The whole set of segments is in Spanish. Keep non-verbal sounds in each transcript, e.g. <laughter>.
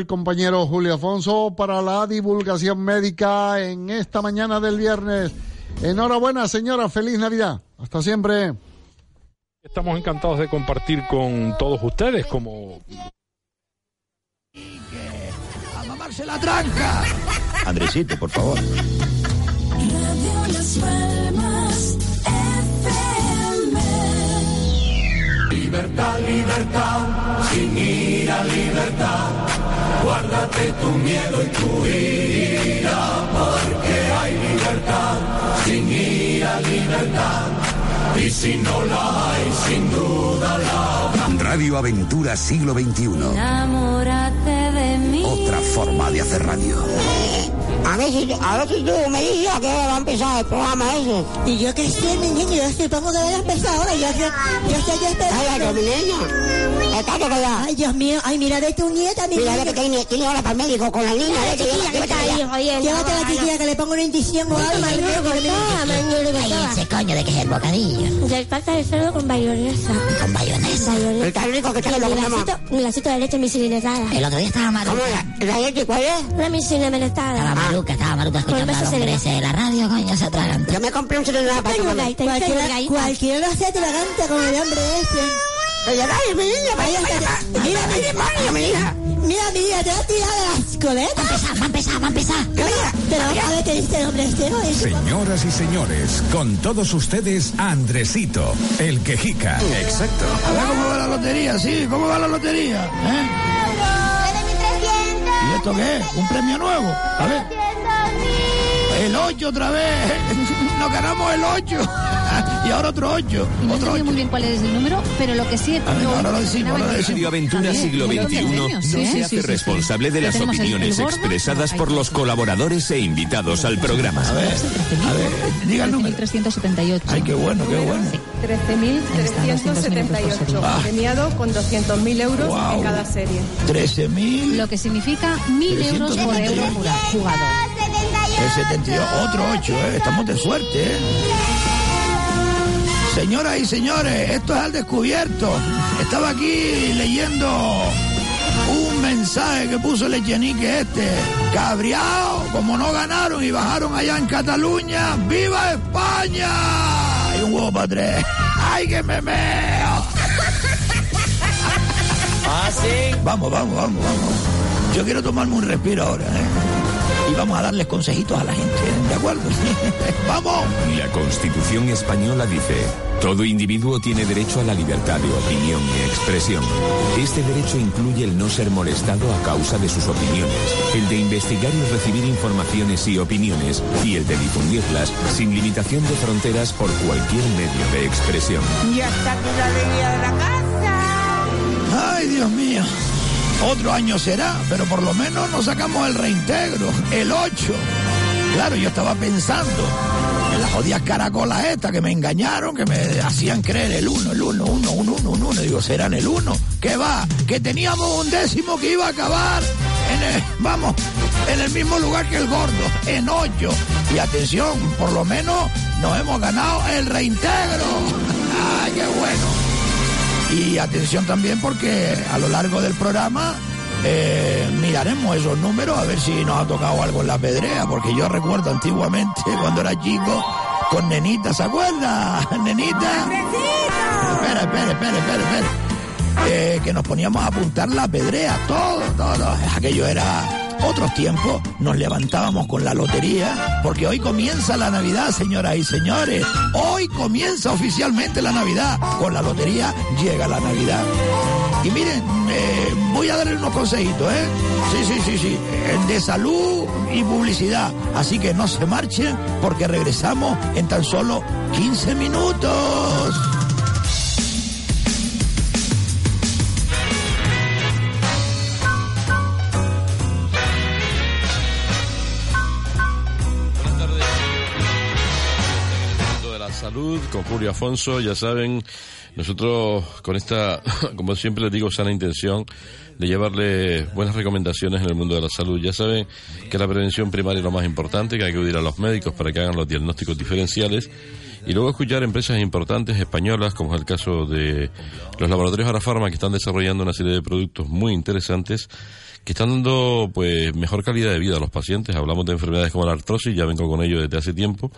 el compañero Julio Afonso para la divulgación médica en esta mañana del viernes. Enhorabuena, señora. Feliz Navidad. Hasta siempre. Estamos encantados de compartir con todos ustedes como... ¡A mamarse la tranca! Andresito, por favor. Libertad, libertad, sin ira, libertad. Guárdate tu miedo y tu ira, porque hay libertad, sin ira, libertad. Y si no la hay, sin duda la habrá. Radio Aventura Siglo XXI. Forma de hacer radio. A ver si, a ver si tú me dices a qué hora va a empezar el programa ese. Y yo que sé, mi niño, yo supongo que va a empezar ahora. Yo sé, yo sé, yo espero. Ay, ay, mi. Estate callada. Ay, Dios mío, ay, mira de tu nieta, mi Mira, que tiene, tiene ahora para el médico con la niña. Ay, chiquilla, que está ahí, oye, Llévate a la chiquilla que le pongo una inyección o algo. que Ay, ese coño de que es el bocadillo. Del pata de cerdo con bayonesa. Con bayonesa. Está rico que está el un vasito de leche misilinetada. El otro día estaba maluca. ¿Cómo era? ¿La leche cuál es? La misilinetada. Estaba maluca, estaba maluca escuchando a besos los hombres serena. de la radio, coño, se atraganta. Yo me compré un celular para Cualquiera, cualquiera lo hace atragante con el hombre ese. Dale, mi niña, vaya, mira, mira, mira, mira, mi hija. Mira, mira, te va a tirar de las coletas. Va a empezar, va a empezar, va a Pero a ver qué dice el hombre este, ¿no? Es- Señoras y señores, con todos ustedes, Andresito, el quejica. Exacto. A ver cómo va la lotería, sí, ¿cómo va la lotería? ¿Eh? ¿Y esto qué es? ¿Un premio nuevo? A ver. El 8 otra vez. <laughs> Nos ganamos el 8. Y ahora otro 8. Y no Otro entiendo 8. muy bien cuál es el número, pero lo que sí... Ahora lo decimos, ahora lo decimos. Radio Aventura Siglo XXI no sí, se hace sí, sí. responsable de las opiniones expresadas por los colaboradores e invitados al programa. A ver, a ver, diga el número. 13.378. Ay, qué bueno, qué bueno. 13.378, Ah. premiado con 200.000 euros Guau. en cada serie. 13.000. Lo que significa 1.000 euros por euro jugador. El 72, otro 8, ¿eh? Estamos de suerte, ¿eh? Señoras y señores, esto es al descubierto. Estaba aquí leyendo un mensaje que puso el Echenique este. Cabreado, como no ganaron y bajaron allá en Cataluña. ¡Viva España! Y un huevo para tres. <laughs> ¡Ay, que me meo! <laughs> ¿Ah, sí? Vamos, vamos, vamos, vamos. Yo quiero tomarme un respiro ahora, ¿eh? Y vamos a darles consejitos a la gente. ¿de acuerdo? <laughs> ¡Vamos! La Constitución española dice, todo individuo tiene derecho a la libertad de opinión y expresión. Este derecho incluye el no ser molestado a causa de sus opiniones, el de investigar y recibir informaciones y opiniones, y el de difundirlas sin limitación de fronteras por cualquier medio de expresión. Ya está aquí la alegría de la casa. Ay, Dios mío. Otro año será, pero por lo menos nos sacamos el reintegro, el 8. Claro, yo estaba pensando en las jodidas caracolas estas que me engañaron, que me hacían creer el 1, el 1, 1, 1, 1, 1. Digo, serán el 1. ¿Qué va? Que teníamos un décimo que iba a acabar en el, vamos, en el mismo lugar que el gordo, en 8. Y atención, por lo menos nos hemos ganado el reintegro. <laughs> ¡Ay, qué bueno! Y atención también porque a lo largo del programa eh, miraremos esos números a ver si nos ha tocado algo en la pedrea, porque yo recuerdo antiguamente <laughs> cuando era chico con Nenita, ¿se acuerda? <laughs> Nenita. Espera, espera, espera, espera, espera. Eh, que nos poníamos a apuntar la pedrea, todo, todo. Aquello era otros tiempos, nos levantábamos con la lotería, porque hoy comienza la Navidad, señoras y señores. Hoy comienza oficialmente la Navidad. Con la lotería llega la Navidad. Y miren, eh, voy a darle unos consejitos, ¿eh? Sí, sí, sí, sí. De salud y publicidad. Así que no se marchen porque regresamos en tan solo 15 minutos. Con Julio Afonso, ya saben, nosotros con esta, <laughs> como siempre les digo, sana intención de llevarle buenas recomendaciones en el mundo de la salud. Ya saben que la prevención primaria es lo más importante, que hay que acudir a los médicos para que hagan los diagnósticos diferenciales y luego escuchar empresas importantes españolas, como es el caso de los laboratorios Arafarma, que están desarrollando una serie de productos muy interesantes que están dando pues mejor calidad de vida a los pacientes. Hablamos de enfermedades como la artrosis, ya vengo con ello desde hace tiempo.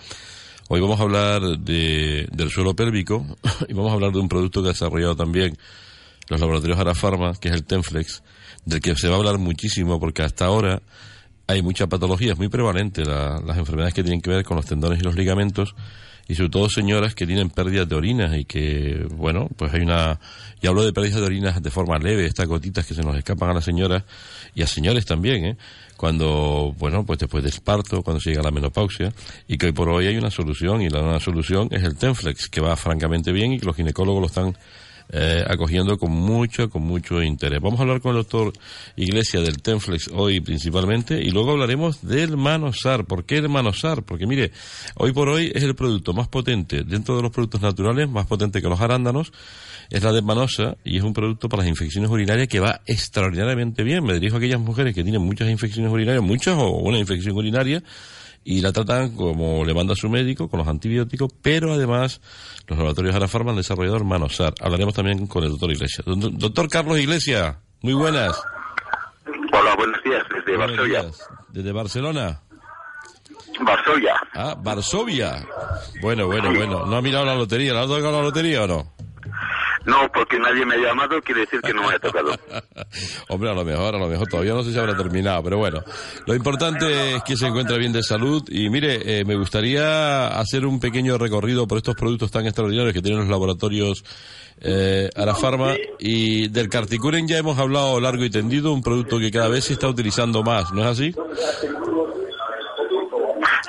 Hoy vamos a hablar de, del suelo pélvico <laughs> y vamos a hablar de un producto que ha desarrollado también los laboratorios Arafarma, que es el Tenflex, del que se va a hablar muchísimo porque hasta ahora hay mucha patología, es muy prevalente la- las enfermedades que tienen que ver con los tendones y los ligamentos y sobre todo señoras que tienen pérdidas de orinas y que, bueno, pues hay una... Y hablo de pérdidas de orinas de forma leve, estas gotitas que se nos escapan a las señoras y a señores también, ¿eh? Cuando, bueno, pues después del parto, cuando se llega a la menopausia, y que hoy por hoy hay una solución, y la nueva solución es el Tenflex, que va francamente bien y que los ginecólogos lo están eh, acogiendo con mucho, con mucho interés. Vamos a hablar con el doctor Iglesias del Tenflex hoy principalmente y luego hablaremos del Manosar. ¿Por qué el Manosar? Porque mire, hoy por hoy es el producto más potente dentro de los productos naturales, más potente que los arándanos, es la de Manosa y es un producto para las infecciones urinarias que va extraordinariamente bien. Me dirijo a aquellas mujeres que tienen muchas infecciones urinarias, muchas o una infección urinaria, y la tratan como le manda su médico, con los antibióticos, pero además los laboratorios Arafarma han desarrollado el Manosar. Hablaremos también con el doctor Iglesias. Do- Doctor Carlos Iglesias, muy buenas. Hola, buenos días, desde Buenos Varsovia. días. ¿Desde Barcelona? Varsovia. Ah, Varsovia. Bueno, bueno, bueno. ¿No ha mirado la lotería? ¿Le ha tocado la lotería o no? No, porque nadie me ha llamado, quiere decir que no me ha tocado. <laughs> Hombre, a lo mejor, a lo mejor todavía no sé si habrá terminado, pero bueno. Lo importante es que se encuentre bien de salud y mire, eh, me gustaría hacer un pequeño recorrido por estos productos tan extraordinarios que tienen los laboratorios eh, Arafarma y del Carticuren ya hemos hablado largo y tendido, un producto que cada vez se está utilizando más, ¿no es así?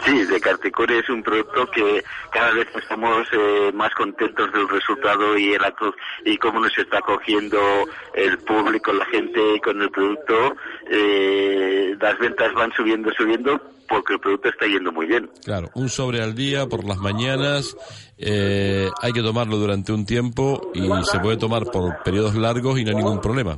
Sí, de Carticore es un producto que cada vez estamos eh, más contentos del resultado y el aco- y cómo nos está cogiendo el público, la gente con el producto. Eh, las ventas van subiendo, subiendo porque el producto está yendo muy bien. Claro, un sobre al día por las mañanas, eh, hay que tomarlo durante un tiempo y se puede tomar por periodos largos y no hay ningún problema.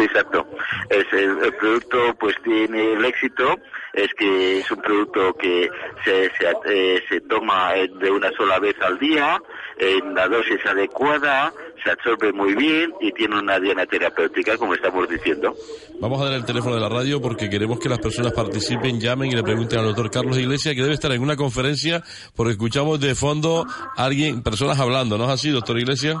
Exacto. Es el, el producto pues tiene el éxito es que es un producto que se, se, eh, se toma eh, de una sola vez al día, en la dosis adecuada, se absorbe muy bien y tiene una diana terapéutica, como estamos diciendo. Vamos a dar el teléfono de la radio porque queremos que las personas participen, llamen y le pregunten al doctor Carlos Iglesias, que debe estar en una conferencia, porque escuchamos de fondo a alguien, personas hablando, ¿no es así, doctor Iglesias?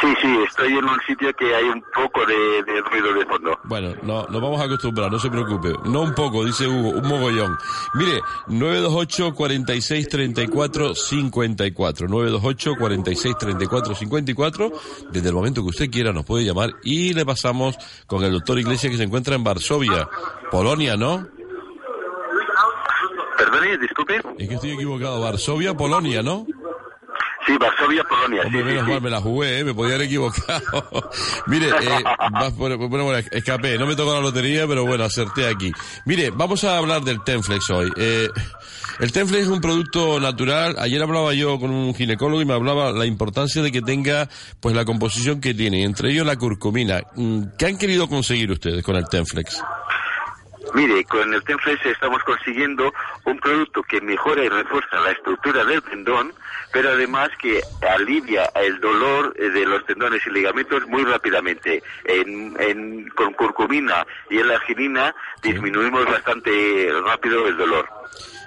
Sí, sí, estoy en un sitio que hay un poco de, de ruido de fondo. Bueno, no, nos vamos a acostumbrar, no se preocupe. No un poco, dice Hugo, un mogollón. Mire, 928 46 34 54. 928 46 34 54. Desde el momento que usted quiera nos puede llamar y le pasamos con el doctor Iglesias que se encuentra en Varsovia, Polonia, ¿no? Perdone, disculpe. Es que estoy equivocado. Varsovia, Polonia, ¿no? Sí, Varsovia, Polonia. Hombre, sí, menos sí, sí. mal, me la jugué, ¿eh? me podía haber equivocado. <laughs> Mire, eh, bueno, bueno, escapé, no me tocó la lotería, pero bueno, acerté aquí. Mire, vamos a hablar del Tenflex hoy. Eh, el Tenflex es un producto natural. Ayer hablaba yo con un ginecólogo y me hablaba la importancia de que tenga pues la composición que tiene, entre ellos la curcumina. Mm, ¿Qué han querido conseguir ustedes con el Tenflex? Mire, con el Tenflex estamos consiguiendo un producto que mejora y refuerza la estructura del tendón, pero además que alivia el dolor eh, de los tendones y ligamentos muy rápidamente. En, en- con curcumina y L-arginina disminuimos bastante rápido el dolor.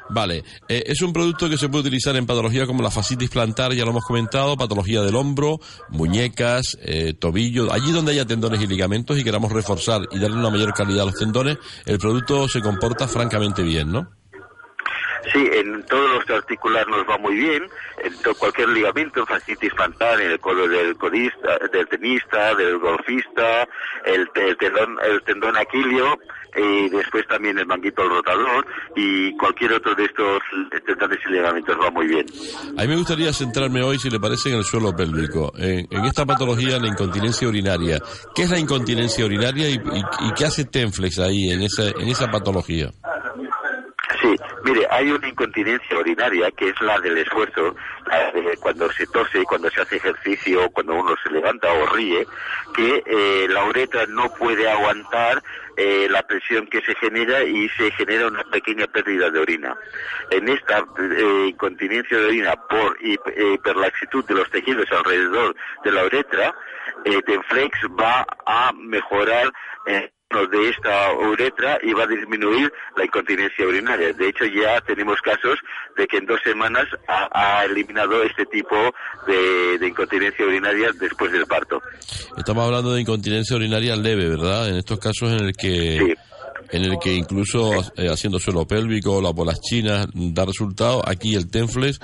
Vale, eh, es un producto que se puede utilizar en patologías como la fascitis plantar, ya lo hemos comentado, patología del hombro, muñecas, eh, tobillo, allí donde haya tendones y ligamentos y queramos reforzar y darle una mayor calidad a los tendones, el producto se comporta francamente bien, ¿no? Sí, en todos los articulares nos va muy bien, en cualquier ligamento, fascitis plantar, en el codo del codista, del tenista, del golfista, el tendón, el tendón aquilio, y después también el manguito rotador, y cualquier otro de estos y ligamentos va muy bien. A mí me gustaría centrarme hoy, si le parece, en el suelo pélvico, en, esta patología, la incontinencia urinaria. ¿Qué es la incontinencia urinaria y, qué hace Tenflex ahí, en esa patología? Sí, mire, hay una incontinencia urinaria que es la del esfuerzo, la de cuando se tose, cuando se hace ejercicio, cuando uno se levanta o ríe, que eh, la uretra no puede aguantar eh, la presión que se genera y se genera una pequeña pérdida de orina. En esta eh, incontinencia de orina por hip- hiperlaxitud de los tejidos alrededor de la uretra, Tenflex va a mejorar de esta uretra y va a disminuir la incontinencia urinaria. De hecho, ya tenemos casos de que en dos semanas ha, ha eliminado este tipo de, de incontinencia urinaria después del parto. Estamos hablando de incontinencia urinaria leve, ¿verdad? En estos casos en el que en el que incluso eh, haciendo suelo pélvico, las bolas chinas da resultado, aquí el Tenflex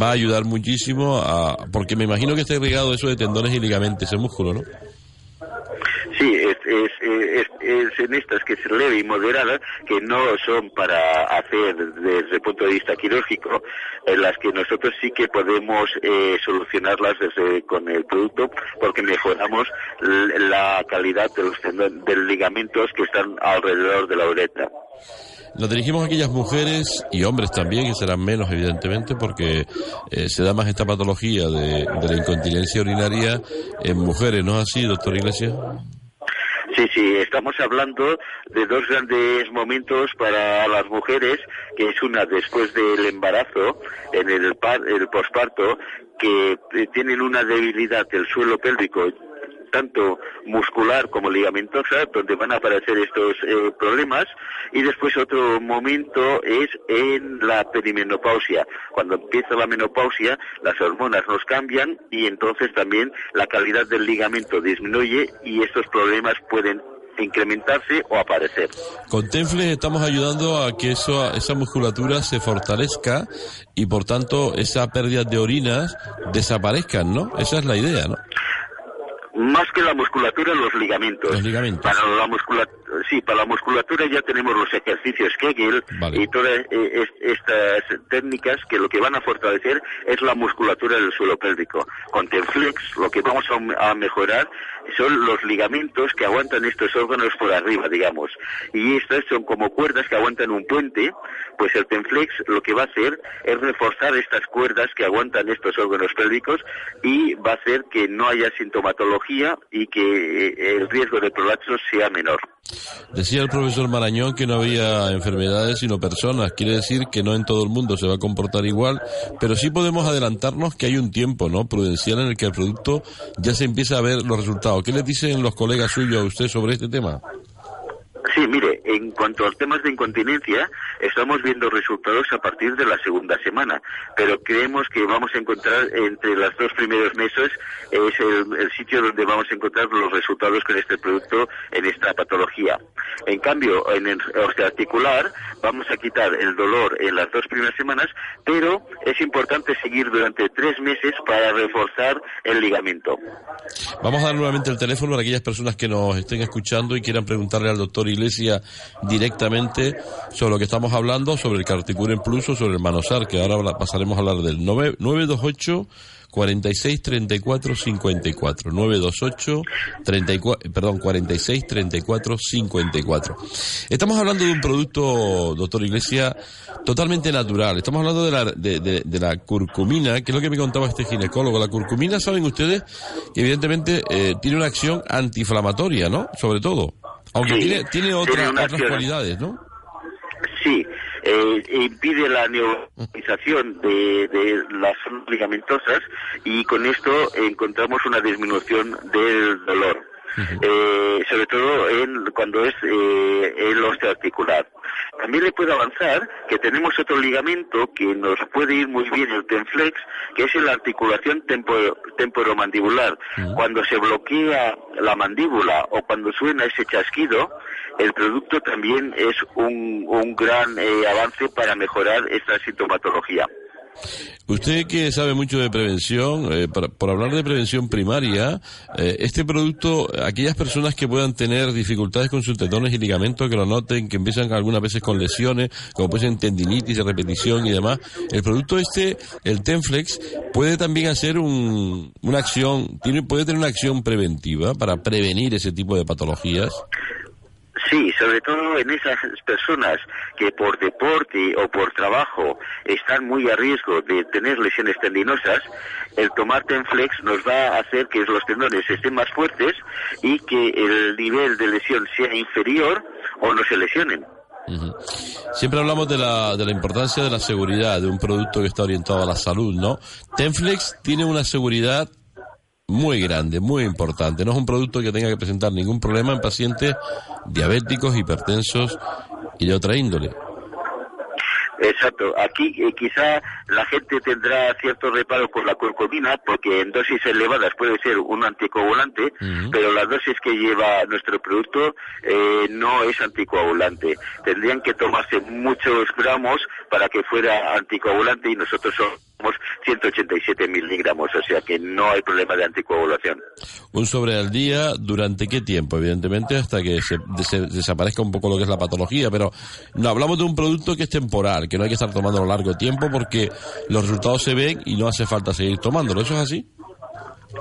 va a ayudar muchísimo a porque me imagino que está irrigado eso de tendones y ligamentos, ese músculo, ¿no? Sí, es, es, en estas que es leve y moderada, que no son para hacer desde el punto de vista quirúrgico, en las que nosotros sí que podemos eh, solucionarlas desde, con el producto, porque mejoramos la calidad de los de ligamentos que están alrededor de la uretra. Nos dirigimos a aquellas mujeres y hombres también, que serán menos evidentemente, porque eh, se da más esta patología de, de la incontinencia urinaria en mujeres, ¿no es así, doctor Iglesias? Sí, sí, estamos hablando de dos grandes momentos para las mujeres, que es una después del embarazo, en el, el posparto, que eh, tienen una debilidad del suelo pélvico tanto muscular como ligamentosa, donde van a aparecer estos eh, problemas. Y después otro momento es en la perimenopausia. Cuando empieza la menopausia, las hormonas nos cambian y entonces también la calidad del ligamento disminuye y estos problemas pueden incrementarse o aparecer. Con Tenflex estamos ayudando a que eso, esa musculatura se fortalezca y por tanto esa pérdida de orinas desaparezcan, ¿no? Esa es la idea, ¿no? Más que la musculatura, los ligamentos. Los ligamentos. Para la musculatura, sí, para la musculatura ya tenemos los ejercicios Kegel y todas eh, es- estas técnicas que lo que van a fortalecer es la musculatura del suelo pélvico. Con Tenflex lo que vamos a, a mejorar son los ligamentos que aguantan estos órganos por arriba, digamos. Y estas son como cuerdas que aguantan un puente, pues el Tenflex lo que va a hacer es reforzar estas cuerdas que aguantan estos órganos pélvicos y va a hacer que no haya sintomatología y que eh, el riesgo de prolapso sea menor. Decía el profesor Marañón que no había enfermedades sino personas. Quiere decir que no en todo el mundo se va a comportar igual, pero sí podemos adelantarnos que hay un tiempo, ¿no? Prudencial en el que el producto ya se empieza a ver los resultados. ¿Qué les dicen los colegas suyos a usted sobre este tema? Sí, mire, en cuanto a temas de incontinencia, estamos viendo resultados a partir de la segunda semana, pero creemos que vamos a encontrar entre los dos primeros meses es el, sitio donde vamos a encontrar los resultados con este producto en esta patología. En cambio, en el osteoarticular vamos a quitar el dolor en las dos primeras semanas, pero es importante seguir durante tres meses para reforzar el ligamento. Vamos a dar nuevamente el teléfono para aquellas personas que nos estén escuchando y quieran preguntarle al doctor Iglesia directamente sobre lo que estamos hablando, sobre el Carticuren Plus o sobre el Manosar, que ahora pasaremos a hablar del 9, 928 46 34 54 928 34 perdón 46 34 54 estamos hablando de un producto doctor Iglesia totalmente natural. Estamos hablando de la de la curcumina que es lo que me contaba este ginecólogo. La curcumina saben ustedes que evidentemente eh, tiene una acción antiinflamatoria no sobre todo aunque Sí, tiene otra- otras cualidades no Sí, eh, impide la neuronización de, de las ligamentosas y con esto encontramos una disminución del dolor. Eh, sobre todo en, cuando es eh, el osteoarticular. También le puedo avanzar que tenemos otro ligamento que nos puede ir muy bien el Tenflex, que es la articulación tempo- temporomandibular. Cuando se bloquea la mandíbula o cuando suena ese chasquido, el producto también es un, un gran eh, avance para mejorar esta sintomatología. Usted que sabe mucho de prevención, eh, por hablar de prevención primaria, eh, este producto, aquellas personas que puedan tener dificultades con sus tendones y ligamentos, que lo noten, que empiezan algunas veces con lesiones, como puede ser tendinitis de repetición y demás, el producto este, el Tenflex, puede también hacer un, una acción, tiene, puede tener una acción preventiva para prevenir ese tipo de patologías. Sí, sobre todo en esas personas que por deporte o por trabajo están muy a riesgo de tener lesiones tendinosas, el tomar Tenflex nos va a hacer que los tendones estén más fuertes y que el nivel de lesión sea inferior o no se lesionen. Siempre hablamos de la, de la importancia de la seguridad de un producto que está orientado a la salud, ¿no? Tenflex tiene una seguridad muy grande, muy importante. No es un producto que tenga que presentar ningún problema en pacientes diabéticos, hipertensos y de otra índole. Exacto. Aquí eh, quizá la gente tendrá cierto reparo con la curcumina porque en dosis elevadas puede ser un anticoagulante, pero las dosis que lleva nuestro producto eh, no es anticoagulante. Tendrían que tomarse muchos gramos para que fuera anticoagulante y nosotros somos 187 miligramos, o sea que no hay problema de anticoagulación. Un sobre al día, ¿durante qué tiempo? Evidentemente hasta que se, se- desaparezca un poco lo que es la patología, pero no hablamos de un producto que es temporal, que no hay que estar tomando a lo largo tiempo porque los resultados se ven y no hace falta seguir tomándolo. ¿Eso es así?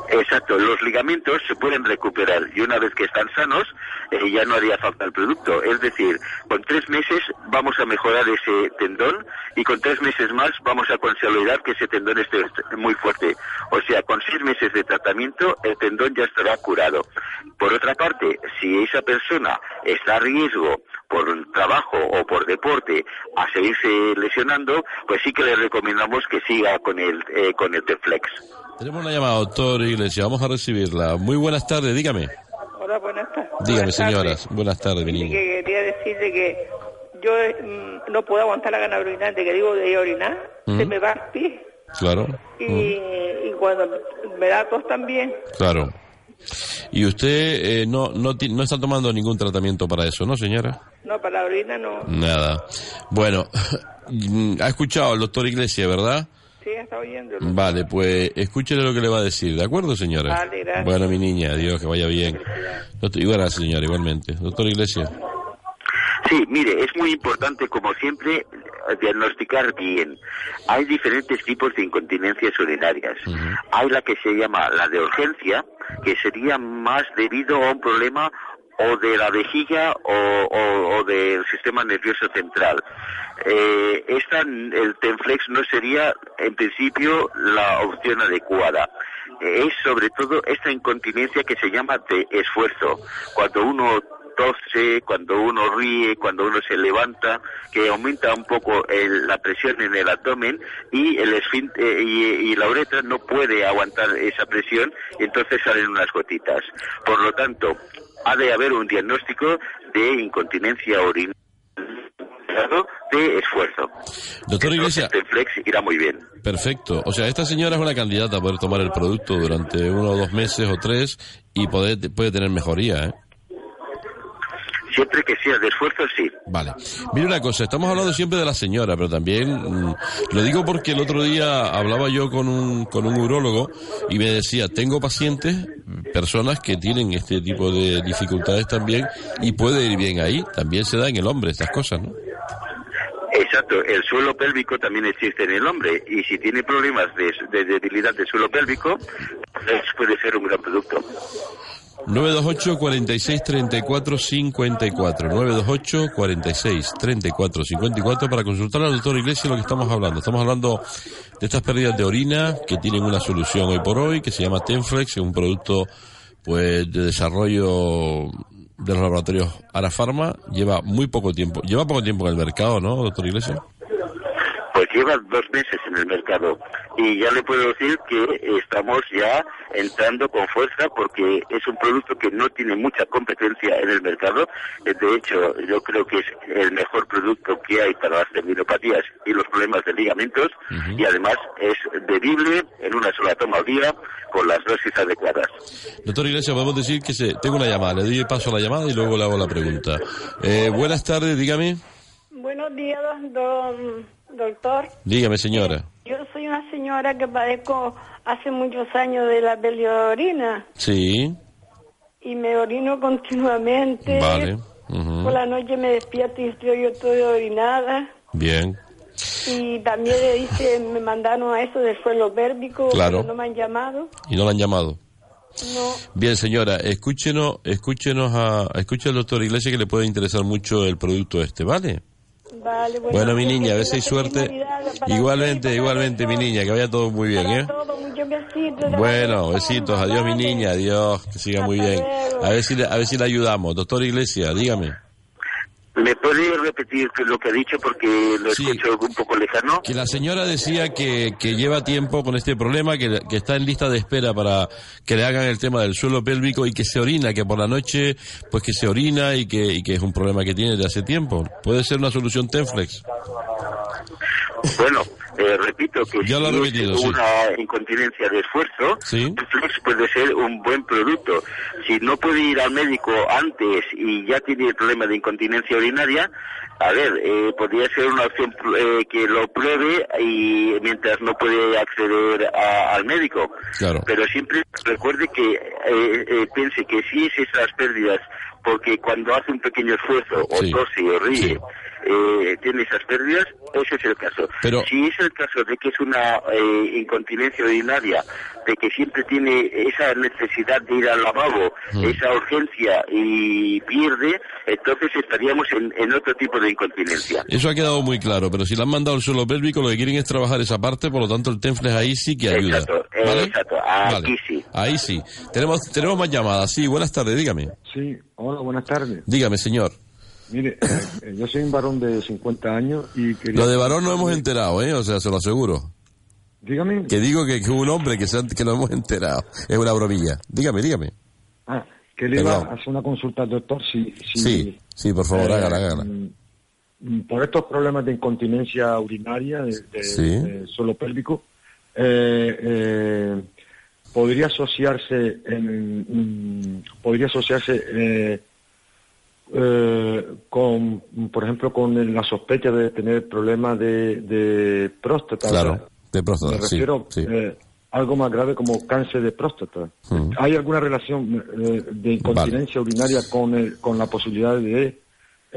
Exacto, los ligamentos se pueden recuperar y una vez que están sanos eh, ya no haría falta el producto. Es decir, con tres meses vamos a mejorar ese tendón y con tres meses más vamos a consolidar que ese tendón esté muy fuerte. O sea, con seis meses de tratamiento el tendón ya estará curado. Por otra parte, si esa persona está a riesgo por trabajo o por deporte a seguirse lesionando, pues sí que le recomendamos que siga con el eh, con el Tenflex. Tenemos una llamada, doctor Iglesia, vamos a recibirla. Muy buenas tardes, dígame. Hola, buenas tardes. Dígame, Buenas tardes. señoras. Buenas tardes, mi Sí, niña. que quería decirle que yo mm, no puedo aguantar la gana de orinar, de que digo de orinar, se me va el pie Claro, y, y cuando me da tos también. claro. Y usted eh, no, no, no está tomando ningún tratamiento para eso, ¿no, señora? No, para la orina no. Nada. Bueno, <laughs> ha escuchado al doctor Iglesia, ¿verdad? Sí, está oyendo. Vale, pues escúchele lo que le va a decir, ¿de acuerdo, señora? Vale, gracias. Bueno, mi niña, adiós, que vaya bien. Doctor, y gracias, señora, igualmente. Doctor Iglesia. Sí, mire, es muy importante, como siempre, diagnosticar bien. Hay diferentes tipos de incontinencias urinarias. Hay la que se llama la de urgencia, que sería más debido a un problema o de la vejiga o, o- o del sistema nervioso central. Eh, esta, el Tenflex no sería, en principio, la opción adecuada. Eh, Es sobre todo esta incontinencia que se llama de esfuerzo. Cuando uno tose, cuando uno ríe, cuando uno se levanta, que aumenta un poco la presión en el abdomen y el esfínter y, la uretra no puede aguantar esa presión entonces salen unas gotitas. Por lo tanto, ha de haber un diagnóstico de incontinencia urinaria de esfuerzo. Doctor Iglesia. El flex irá muy bien. Perfecto. O sea, esta señora es una candidata a poder tomar el producto durante uno o dos meses o tres y poder, puede tener mejoría, ¿eh? Siempre que sea de esfuerzo, sí. Vale. Mire una cosa, estamos hablando siempre de la señora, pero también mm, lo digo porque el otro día hablaba yo con un, con un urólogo y me decía, tengo pacientes, personas que tienen este tipo de dificultades también y puede ir bien ahí. También se da en el hombre estas cosas, ¿no? Exacto, el suelo pélvico también existe en el hombre y si tiene problemas de, de debilidad del suelo pélvico, pues puede ser un gran producto. 928 46 34 54 928 46 34 54 para consultar al doctor Iglesias lo que estamos hablando. Estamos hablando de estas pérdidas de orina que tienen una solución hoy por hoy que se llama Tenflex, un producto pues de desarrollo de los laboratorios Arafarma, lleva muy poco tiempo, lleva poco tiempo en el mercado, ¿no, doctor Iglesias? Lleva dos meses en el mercado y ya le puedo decir que estamos ya entrando con fuerza porque es un producto que no tiene mucha competencia en el mercado. Eh, De hecho, yo creo que es el mejor producto que hay para las tendinopatías y los problemas de ligamentos y además es bebible en una sola toma al día con las dosis adecuadas. Doctor Iglesias, podemos decir que se, tengo una llamada, le doy paso a la llamada y luego le hago la pregunta. Eh, buenas tardes, dígame. Buenos días, don- doctor. Dígame, señora. Yo soy una señora que padezco hace muchos años de la peliorina Sí, y me orino continuamente. vale. Por la noche me despierto y estoy, yo estoy orinada. Bien. Y también le dice, me mandaron a eso del suelo pélvico, Claro. no me han llamado. ¿Y no la han llamado? Bien, señora, escúchenos, escúchenos a, escuche al doctor Iglesias que le puede interesar mucho el producto este, ¿vale? Vale, bueno. Bueno, mi niña, a ver si hay suerte. Igualmente, igualmente, mi niña, que vaya todo muy bien, ¿eh? Bueno, besitos, adiós mi niña, adiós, que siga muy bien. A ver si le, a ver si le ayudamos. Doctor Iglesias, dígame. ¿Me puede repetir lo que ha dicho porque lo escucho un poco lejano? Que la señora decía que, que lleva tiempo con este problema, que, que está en lista de espera para que le hagan el tema del suelo pélvico y que se orina, que por la noche pues que se orina y que, y que es un problema que tiene de hace tiempo. ¿Puede ser una solución Tenflex? Bueno, eh, repito que Ya lo ha si repetido, sí. una incontinencia de esfuerzo, Sí. Flex puede ser un buen producto. Si no puede ir al médico antes y ya tiene el problema de incontinencia urinaria, a ver, eh, podría ser una opción eh, que lo pruebe y mientras no puede acceder a- al médico. Claro. Pero siempre recuerde que eh, eh, piense que si es esas pérdidas, porque cuando hace un pequeño esfuerzo o Sí. tose o ríe, eh, tiene esas pérdidas, ese es el caso. Pero- Si es el caso de que es una eh, incontinencia urinaria, de que siempre tiene esa necesidad de ir al lavabo, Mm. esa urgencia y pierde, entonces estaríamos en, en otro tipo de incontinencia. Eso ha quedado muy claro, pero si le han mandado el suelo pélvico, lo que quieren es trabajar esa parte, por lo tanto el Tenflex ahí sí que ayuda. Exacto, eh, ¿Vale? exacto, aquí Vale. sí. Ahí sí. Tenemos, tenemos más llamadas. Sí, buenas tardes, dígame. Sí, hola, buenas tardes. Dígame, señor. Mire, eh, eh, yo soy un varón de 50 años y quería... Lo de varón no hemos enterado, ¿eh? O sea, se lo aseguro. Dígame. Que digo que, que un hombre que, se que lo hemos enterado. Es una bromilla. Dígame, dígame. Ah, que le iba a hacer una consulta al doctor si... si Sí, sí, por favor, eh, hágala, hágala. mm, Por estos problemas de incontinencia urinaria, de, de- Sí. de suelo pélvico, eh, eh, podría asociarse, en, podría asociarse eh, eh, con, por ejemplo, con la sospecha de tener problemas de, de próstata. Claro, de próstata, Me refiero sí. eh, algo más grave como cáncer de próstata. Mm. ¿Hay alguna relación eh, de incontinencia urinaria con, el- con la posibilidad de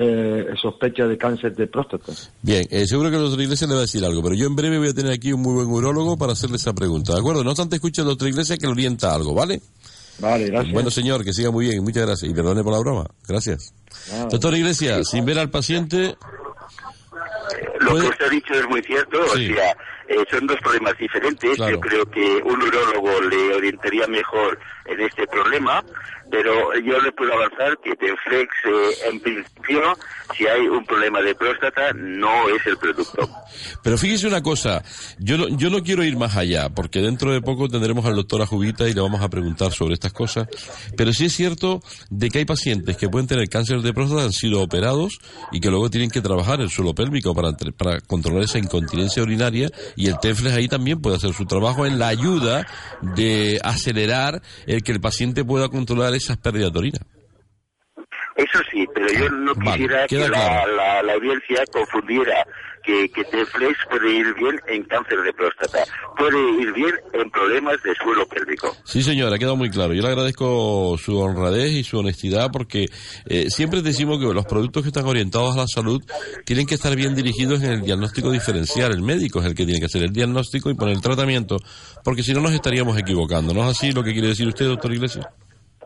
eh, sospecha de cáncer de próstata? Bien, eh, seguro que el doctor Iglesias le va a decir algo, pero yo en breve voy a tener aquí un muy buen urólogo para hacerle esa pregunta, ¿de acuerdo? No obstante, escuche al doctor Iglesias que le orienta algo, ¿vale? Vale, gracias. Bueno, señor, que siga muy bien, muchas gracias. Y perdone por la broma, gracias. Doctor Iglesias, sin ver al paciente, Lo Puede- que usted ha dicho es muy cierto, Sí. o sea, eh, son dos problemas diferentes. Claro. Yo creo que un urólogo le orientaría mejor en este problema, pero yo le puedo avanzar que Tenflex, eh, en principio, si hay un problema de próstata, no es el producto. Pero fíjese una cosa, yo no, yo no quiero ir más allá, porque dentro de poco tendremos al doctor Ajubita y le vamos a preguntar sobre estas cosas, pero sí es cierto de que hay pacientes que pueden tener cáncer de próstata, han sido operados y que luego tienen que trabajar el suelo pélvico para, para controlar esa incontinencia urinaria y el TEFLES ahí también puede hacer su trabajo en la ayuda de acelerar el que el paciente pueda controlar esas pérdidas de orina. Eso sí, pero yo no quisiera que la, claro. la- la audiencia confundiera que, que Tenflex puede ir bien en cáncer de próstata, puede ir bien en problemas de suelo pélvico. Sí, señora, ha quedado muy claro. Yo le agradezco su honradez y su honestidad porque eh, siempre decimos que los productos que están orientados a la salud tienen que estar bien dirigidos en el diagnóstico diferencial. El médico es el que tiene que hacer el diagnóstico y poner el tratamiento, porque si no nos estaríamos equivocando. ¿No es así lo que quiere decir usted, doctor Iglesias?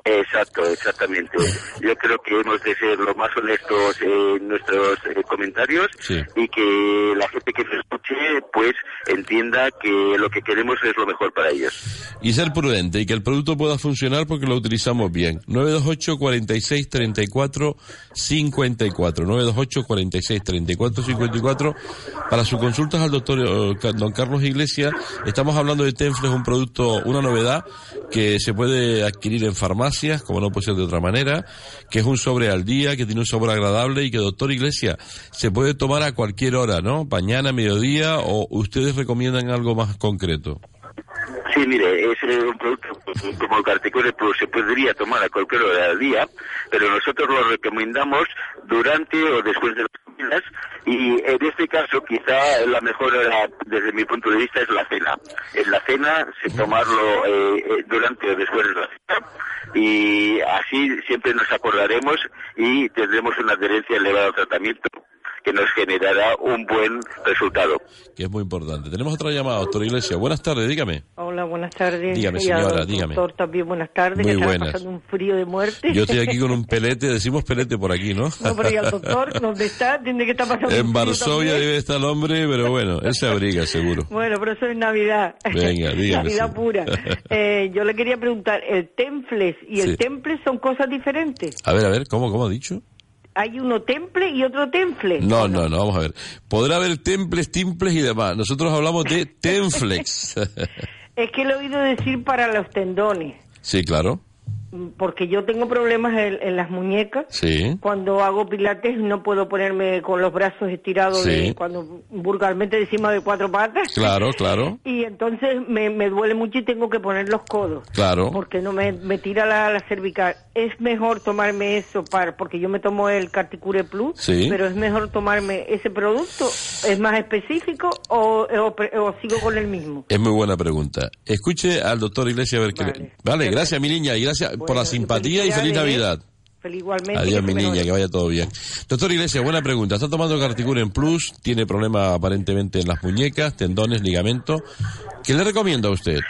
Exacto, exactamente. Yo creo que hemos de ser lo más honestos en nuestros eh, comentarios Sí. y que la gente que nos escuche pues entienda que lo que queremos es lo mejor para ellos. Y ser prudente y que el producto pueda funcionar porque lo utilizamos bien. 928 46 34 54. 928 46 34 54. Para sus consultas al doctor eh, don Carlos Iglesias, estamos hablando de Tenflex, un producto, una novedad que se puede adquirir en como no puede ser de otra manera, que es un sobre al día, que tiene un sabor agradable y que, doctor Iglesias, se puede tomar a cualquier hora, ¿no? Mañana, mediodía, o ustedes recomiendan algo más concreto. Sí, mire, es eh, un producto como el pues se podría tomar a cualquier hora del día, pero nosotros lo recomendamos durante o después de las comidas Y en este caso, quizá la mejor, hora, desde mi punto de vista, es la cena. En la cena, se tomarlo eh, eh, durante o después de la cena. Y así siempre nos acordaremos y tendremos una adherencia elevada al tratamiento que nos generará un buen resultado. Que es muy importante. Tenemos otra llamada, doctor Iglesias. Buenas tardes, dígame. Hola, buenas tardes. Dígame, señora, dígame. Doctor, también buenas tardes. Muy buenas. pasando un frío de muerte. Yo estoy aquí con un pelete, decimos pelete por aquí, ¿no? No, pero ¿y al doctor dónde está? Tiene que estar pasando En Varsovia debe estar el hombre, pero bueno, él se abriga seguro. Bueno, pero eso es Navidad. Venga, dígame, Navidad sí. pura. Eh, yo le quería preguntar, ¿el temples y el Sí. temple son cosas diferentes? A ver, a ver, ¿cómo, cómo ha dicho? ¿Hay uno temple y otro temple? No, no, no, vamos a ver. Podrá haber temples, timples y demás. Nosotros hablamos de <laughs> tenflex. Es que lo he oído decir para los tendones, sí, claro. Porque yo tengo problemas en, en las muñecas. Sí. Cuando hago pilates no puedo ponerme con los brazos estirados, Sí. de- cuando vulgarmente decimos de cuatro patas. Claro, claro. <laughs> Y entonces me, me duele mucho y tengo que poner los codos. Claro. Porque no me, me tira la, la cervical. Es mejor tomarme eso para, porque yo me tomo el Carticure Plus, Sí. pero es mejor tomarme ese producto, es más específico o, o pre- o sigo con el mismo. Es muy buena pregunta. Escuche al doctor Iglesias a ver qué le... Vale, gracias mi niña y gracias por la simpatía y feliz. Navidad. Feliz igualmente. Adiós mi niña, que vaya todo bien. Doctor Iglesias, buena pregunta. Está tomando Carticuren Plus, tiene problemas aparentemente en las muñecas, tendones, ligamentos. ¿Qué le recomienda a usted?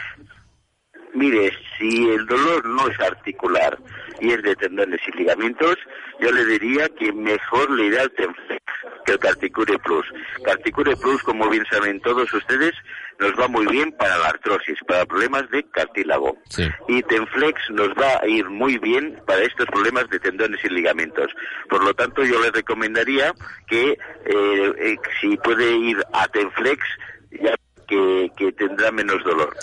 Mire, si el dolor no es articular y es de tendones y ligamentos, yo le diría que mejor le irá el Tenflex que el Carticure Plus. Carticure Plus, como bien saben todos ustedes, nos va muy bien para la artrosis, para problemas de cartílago. Sí. Y Tenflex nos va a ir muy bien para estos problemas de tendones y ligamentos. Por lo tanto, yo le recomendaría que eh, eh, si puede ir a Tenflex, ya que, que tendrá menos dolor.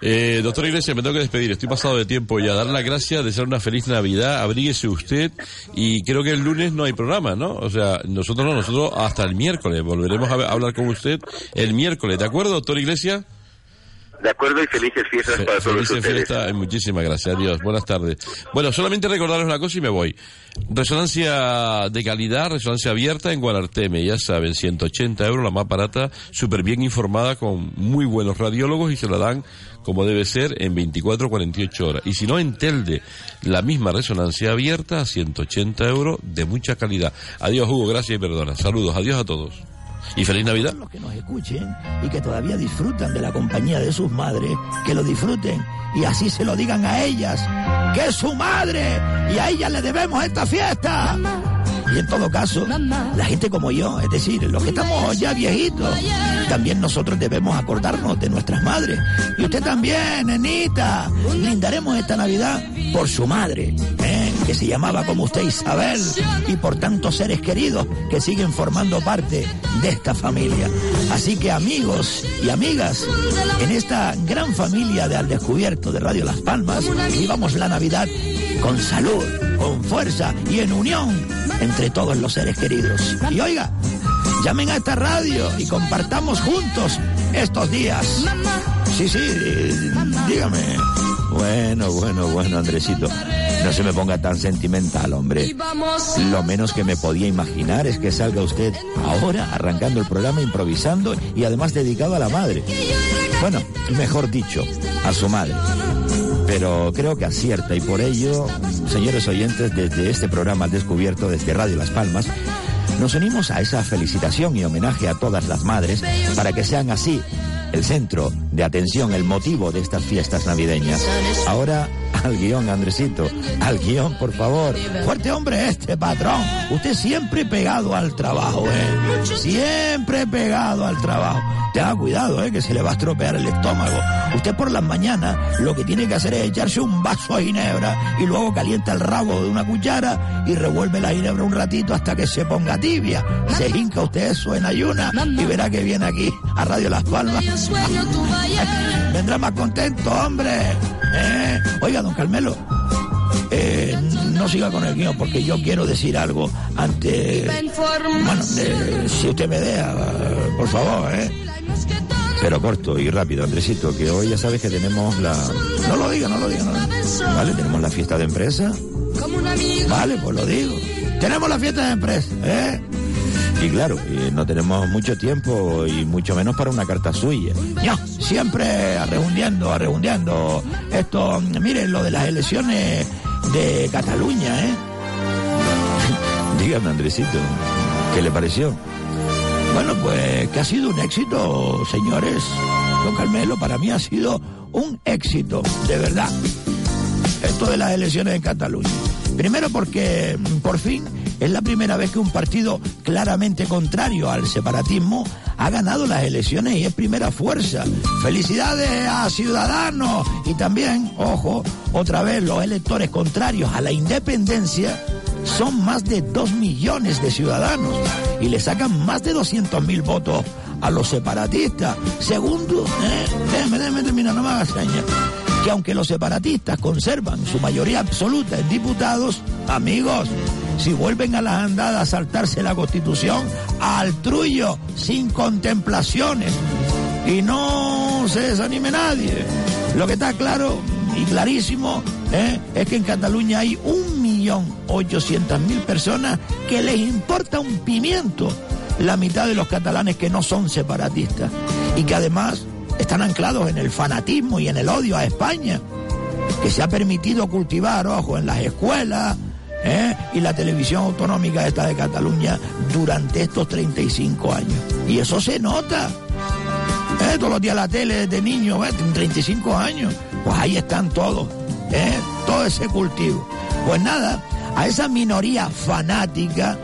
Eh, doctor Iglesias, me tengo que despedir. Estoy pasado de tiempo ya. Dar las gracias, desear una feliz Navidad. Abríguese usted. Y creo que el lunes no hay programa, ¿no? O sea, nosotros no, nosotros hasta el miércoles. Volveremos a hablar con usted el miércoles. ¿De acuerdo, doctor Iglesias? De acuerdo y felices fiestas para todos Felices ustedes. fiestas. Muchísimas gracias. Adiós. Buenas tardes. Bueno, solamente recordarles una cosa y me voy. Resonancia de calidad, resonancia abierta en Guanarteme. Ya saben, 180 euros, la más barata, súper bien informada, con muy buenos radiólogos y se la dan como debe ser en 24 48 horas. Y si no, en Telde, la misma resonancia abierta a 180 euros de mucha calidad. Adiós, Hugo. Gracias y perdona. Saludos. Adiós a todos. Y feliz Navidad. Los que nos escuchen y que todavía disfrutan de la compañía de sus madres, que lo disfruten y así se lo digan a ellas, que es su madre y a ella le debemos esta fiesta. Y en todo caso, la gente como yo, es decir, los que estamos ya viejitos, también nosotros debemos acordarnos de nuestras madres. Y usted también, nenita, brindaremos esta Navidad por su madre, ¿eh? Que se llamaba como usted Isabel, y por tantos seres queridos que siguen formando parte de esta familia. Así que amigos y amigas, en esta gran familia de Al Descubierto de Radio Las Palmas, vivamos la Navidad con salud, con fuerza y en unión entre todos los seres queridos. Y oiga, llamen a esta radio y compartamos juntos estos días. Sí, sí, eh, dígame. Bueno, bueno, bueno, Andresito. No se me ponga tan sentimental, hombre. Lo menos que me podía imaginar es que salga usted ahora arrancando el programa improvisando y además dedicado a la madre. Bueno, mejor dicho, a su madre. Pero creo que acierta y por ello, señores oyentes, desde este programa al descubierto, desde Radio Las Palmas, nos unimos a esa felicitación y homenaje a todas las madres para que sean así el centro de atención, el motivo de estas fiestas navideñas. Ahora al guion, Andresito, al guion, por favor. Fuerte hombre este, patrón. Usted siempre pegado al trabajo, ¿eh? Siempre pegado al trabajo. Tenga cuidado, ¿eh? Que se le va a estropear el estómago. Usted por las mañanas lo que tiene que hacer es echarse un vaso de ginebra y luego calienta el rabo de una cuchara y revuelve la ginebra un ratito hasta que se ponga tibia. Se hinca usted eso en ayuna y verá que viene aquí a Radio Las Palmas. Vendrá más contento, hombre. ¿Eh? Oiga, don Carmelo. eh, no siga con el guion porque yo quiero decir algo antes. Bueno, eh, si usted me deja, por favor, ¿eh? Pero corto y rápido, Andresito, que hoy ya sabes que tenemos la... No lo diga, no lo diga, no lo. ¿Vale? Tenemos la fiesta de empresa. Vale, pues lo digo. Tenemos la fiesta de empresa, ¿eh? Y claro, no tenemos mucho tiempo y mucho menos para una carta suya. Yo, siempre arrehundiendo, arrehundiendo. Esto, miren, lo de las elecciones de Cataluña, ¿eh? <laughs> Dígame, Andresito, ¿qué le pareció? Bueno, pues que ha sido un éxito, señores. Don Carmelo, para mí ha sido un éxito, de verdad. Esto de las elecciones en Cataluña. Primero porque, mm, por fin, es la primera vez que un partido claramente contrario al separatismo ha ganado las elecciones y es primera fuerza. Felicidades a Ciudadanos y también, ojo, otra vez los electores contrarios a la independencia son más de dos millones de ciudadanos y le sacan más de 200 mil votos a los separatistas. Segundo, eh, déjeme, déjeme terminar, no me hagas señas, que aunque los separatistas conservan su mayoría absoluta en diputados, amigos, si vuelven a las andadas a saltarse la constitución, al trullo, sin contemplaciones. Y no se desanime nadie. Lo que está claro y clarísimo ¿eh? es que en Cataluña hay un millón ochocientas mil personas que les importa un pimiento la mitad de los catalanes que no son separatistas y que además están anclados en el fanatismo y en el odio a España, que se ha permitido cultivar, ojo, en las escuelas ¿eh? y la televisión autonómica esta de Cataluña durante estos 35 años. Y eso se nota. ¿eh? Todos los días la tele de niños, ¿eh? 35 años. Pues ahí están todos, ¿eh? todo ese cultivo. Pues nada, a esa minoría fanática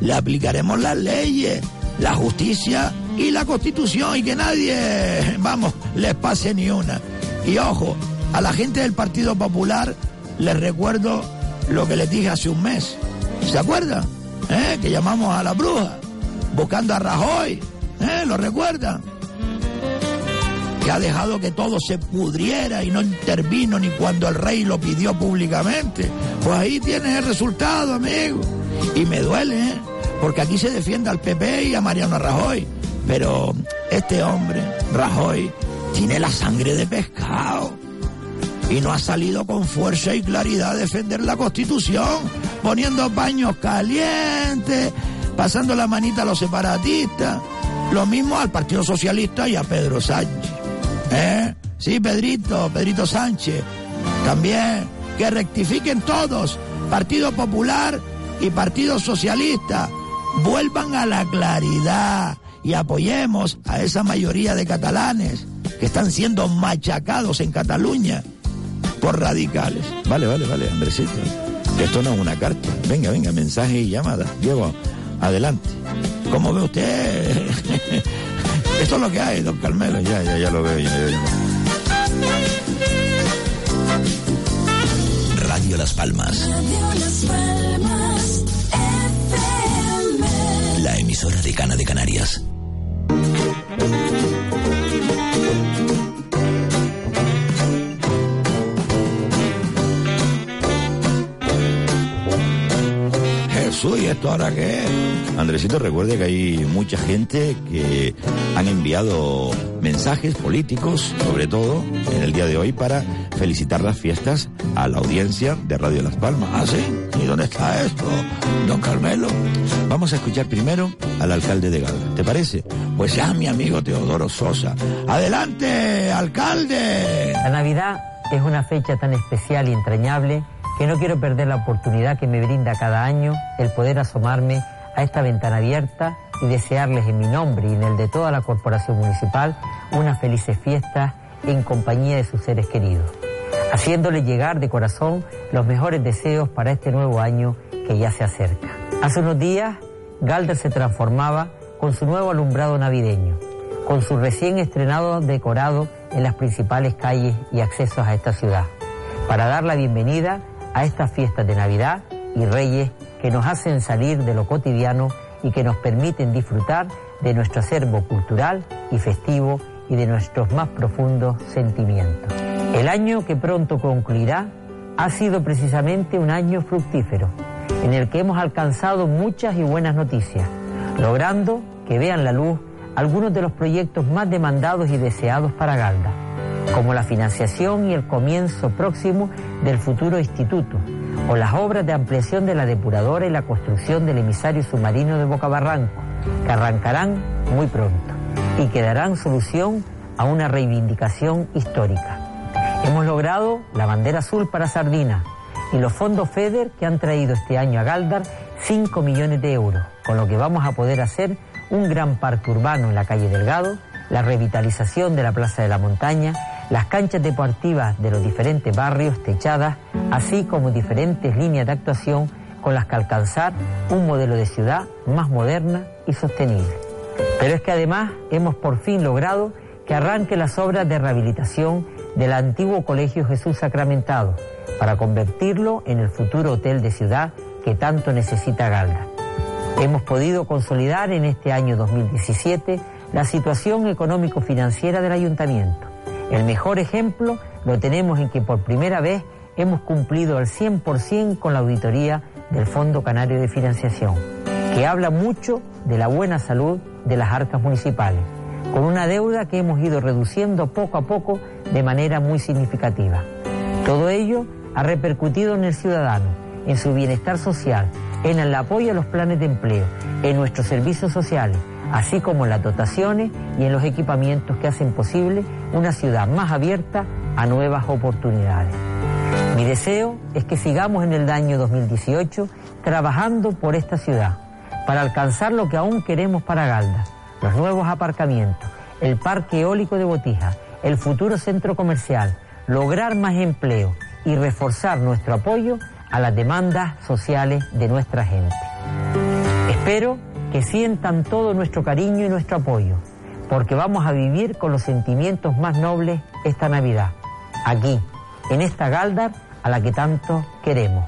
le aplicaremos las leyes, la justicia y la constitución y que nadie, vamos, les pase ni una. Y ojo, a la gente del Partido Popular les recuerdo lo que les dije hace un mes. ¿Se acuerdan? ¿Eh? Que llamamos a la bruja, buscando a Rajoy. ¿Eh? ¿Lo recuerdan? Que ha dejado que todo se pudriera y no intervino ni cuando el rey lo pidió públicamente. Pues ahí tienes el resultado, amigo. Y me duele, ¿eh? porque aquí se defiende al PP y a Mariano Rajoy. Pero este hombre, Rajoy, tiene la sangre de pescado y no ha salido con fuerza y claridad a defender la constitución, poniendo paños calientes, pasando la manita a los separatistas, lo mismo al Partido Socialista y a Pedro Sánchez. ¿Eh? Sí, Pedrito, Pedrito Sánchez, también, que rectifiquen todos, Partido Popular y Partido Socialista, vuelvan a la claridad y apoyemos a esa mayoría de catalanes que están siendo machacados en Cataluña por radicales. Vale, vale, vale, Andresito. Esto no es una carta. Venga, venga, mensaje y llamada. Diego, adelante. ¿Cómo ve usted? Esto es lo que hay, don Carmelo. Ya, ya, ya lo veo. Ya, ya, ya. Radio Las Palmas. La emisora de Cana de Canarias. ¿Y esto ahora qué es? Andresito, recuerde que hay mucha gente que han enviado mensajes políticos, sobre todo en el día de hoy, para felicitar las fiestas a la audiencia de Radio Las Palmas. ¿Ah, sí? ¿Y dónde está esto, don Carmelo? Vamos a escuchar primero al alcalde de Galda. ¿Te parece? Pues ya mi amigo Teodoro Sosa. ¡Adelante, alcalde! La Navidad es una fecha tan especial y entrañable que no quiero perder la oportunidad que me brinda cada año el poder asomarme a esta ventana abierta y desearles en mi nombre y en el de toda la corporación municipal unas felices fiestas en compañía de sus seres queridos, haciéndoles llegar de corazón los mejores deseos para este nuevo año que ya se acerca. Hace unos días, Galder se transformaba con su nuevo alumbrado navideño, con su recién estrenado decorado en las principales calles y accesos a esta ciudad, para dar la bienvenida a estas fiestas de Navidad y Reyes que nos hacen salir de lo cotidiano y que nos permiten disfrutar de nuestro acervo cultural y festivo y de nuestros más profundos sentimientos. El año que pronto concluirá ha sido precisamente un año fructífero, en el que hemos alcanzado muchas y buenas noticias, logrando que vean la luz algunos de los proyectos más demandados y deseados para Galda como la financiación y el comienzo próximo del futuro instituto, o las obras de ampliación de la depuradora y la construcción del emisario submarino de Boca Barranco, que arrancarán muy pronto y que darán solución a una reivindicación histórica. Hemos logrado la bandera azul para Sardina y los fondos FEDER que han traído este año a Galdar 5 millones de euros, con lo que vamos a poder hacer un gran parque urbano en la calle Delgado, la revitalización de la Plaza de la Montaña, las canchas deportivas de los diferentes barrios techadas, así como diferentes líneas de actuación con las que alcanzar un modelo de ciudad más moderna y sostenible. Pero es que además hemos por fin logrado que arranque las obras de rehabilitación del antiguo Colegio Jesús Sacramentado para convertirlo en el futuro hotel de ciudad que tanto necesita Galda. Hemos podido consolidar en este año 2017 la situación económico-financiera del ayuntamiento. El mejor ejemplo lo tenemos en que por primera vez hemos cumplido al 100% con la auditoría del Fondo Canario de Financiación, que habla mucho de la buena salud de las arcas municipales, con una deuda que hemos ido reduciendo poco a poco de manera muy significativa. Todo ello ha repercutido en el ciudadano, en su bienestar social, en el apoyo a los planes de empleo, en nuestros servicios sociales, así como las dotaciones y en los equipamientos que hacen posible una ciudad más abierta a nuevas oportunidades. Mi deseo es que sigamos en el año 2018 trabajando por esta ciudad, para alcanzar lo que aún queremos para Galda, los nuevos aparcamientos, el parque eólico de Botija, el futuro centro comercial, lograr más empleo y reforzar nuestro apoyo a las demandas sociales de nuestra gente. Espero que sientan todo nuestro cariño y nuestro apoyo, porque vamos a vivir con los sentimientos más nobles esta Navidad, aquí, en esta Galdar a la que tanto queremos.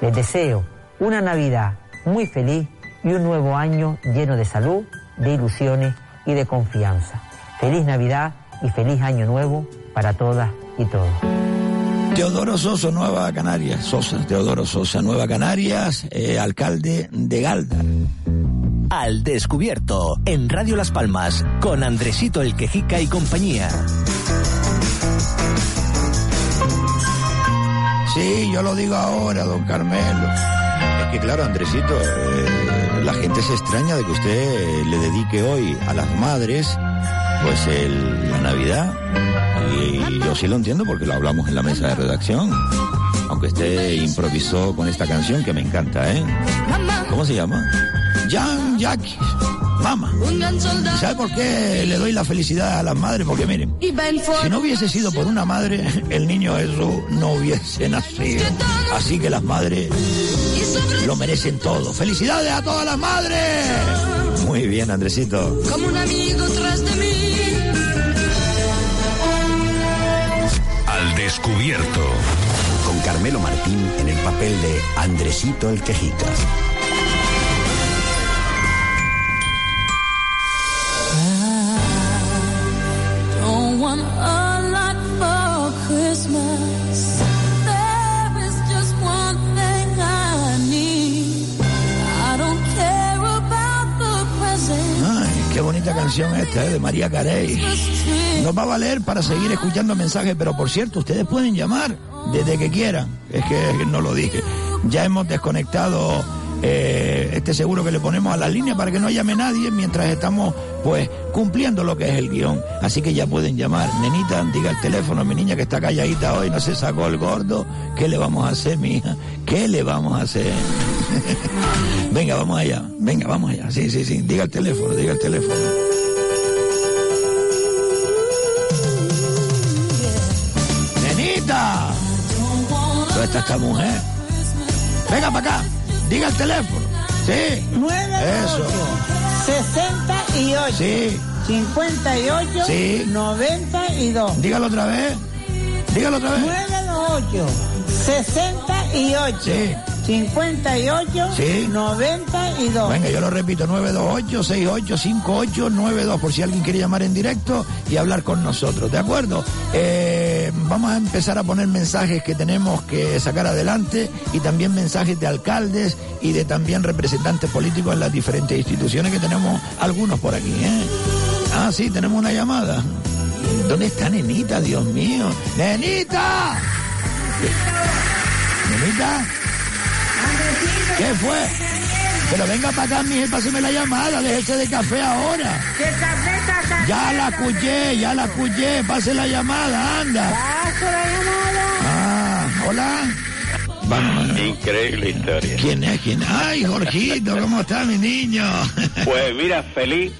Les deseo una Navidad muy feliz y un nuevo año lleno de salud, de ilusiones y de confianza. Feliz Navidad y feliz Año Nuevo para todas y todos. Teodoro Sosa, Nueva Canarias. Sosa, Teodoro Sosa, Nueva Canarias, eh, alcalde de Galdar. Al descubierto, en Radio Las Palmas, con Andresito el Quejica y compañía. Sí, yo lo digo ahora, don Carmelo. Es que claro, Andresito, eh, la gente se extraña de que usted le dedique hoy a las madres, pues el, la Navidad. Y, yo sí lo entiendo porque lo hablamos en la mesa de redacción. Aunque usted improvisó con esta canción que me encanta, ¿eh? ¿Cómo se llama? Jan Jackie, mama. ¿Y ¿Sabe por qué le doy la felicidad a las madres? Porque miren, si no hubiese sido por una madre, el niño Jesús no hubiese nacido. Así que las madres lo merecen todo. ¡Felicidades a todas las madres! Muy bien, Andresito. Como un amigo tras de mí. Al descubierto. Con Carmelo Martín en el papel de Andresito el Quejica. Qué bonita canción esta, ¿eh? de María Carey. Nos va a valer para seguir escuchando mensajes, pero por cierto, ustedes pueden llamar desde que quieran. Es que no lo dije. Ya hemos desconectado eh, este seguro que le ponemos a la línea para que no llame nadie mientras estamos pues cumpliendo lo que es el guion. Así que ya pueden llamar. Nenita, diga el teléfono, mi niña que está calladita hoy, no se sacó el gordo. ¿Qué le vamos a hacer, mi hija? ¿Qué le vamos a hacer? <laughs> Venga, vamos allá. Venga, vamos allá. Sí, sí, sí. Diga el teléfono, diga el teléfono. ¡Nenita! ¿Dónde está esta mujer? Venga para acá. Diga el teléfono. Sí. 9 Eso. 68. Sí. 58. Sí. 92. Dígalo otra vez. Dígalo otra vez. 928. 68. Sí. 58. Sí. 92. Venga, yo lo repito, 928-685892, por si alguien quiere llamar en directo y hablar con nosotros, ¿de acuerdo? Eh, vamos a empezar a poner mensajes que tenemos que sacar adelante y también mensajes de alcaldes y de también representantes políticos en las diferentes instituciones que tenemos algunos por aquí, ¿eh? Ah, sí, tenemos una llamada. ¿Dónde está Nenita, Dios mío? ¡Nenita! ¿Nenita? ¿Qué fue? Pero venga para acá, mi páseme la llamada, déjese de café ahora. ¿Qué café está Ya la escuché, ya la escuché, pase la llamada, anda. Paso la llamada. Ah, hola. Vamos, Increíble historia. ¿Quién es? ¿Quién es? Ay, Jorgito, ¿cómo está mi niño? Pues mira, feliz.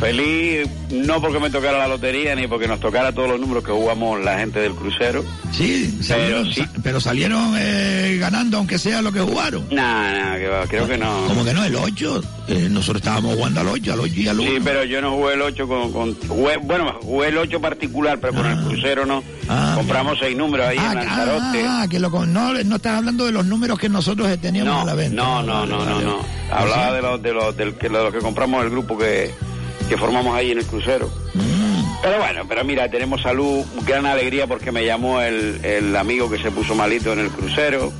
Feliz no porque me tocara la lotería ni porque nos tocara todos los números que jugamos la gente del crucero. Sí, salieron, Pero sí. sa- pero salieron eh, ganando aunque sea lo que jugaron. Nah, nah, creo que no. ¿Cómo que no? El 8. nosotros estábamos jugando al 8, al 8 y al 1. Sí, pero yo no jugué el 8 con... con- jugué- bueno, jugué el 8 particular, pero con el crucero no. Compramos seis números ahí Ah, en Lanzarote. ah, que lo, no, no estás hablando de los números que nosotros teníamos no, a la venta. no, no, no, no, no. Hablaba de los de los de los que compramos el grupo que, que formamos ahí en el crucero. Mm. Pero bueno, pero mira, tenemos salud, gran alegría porque me llamó el, el amigo que se puso malito en el crucero,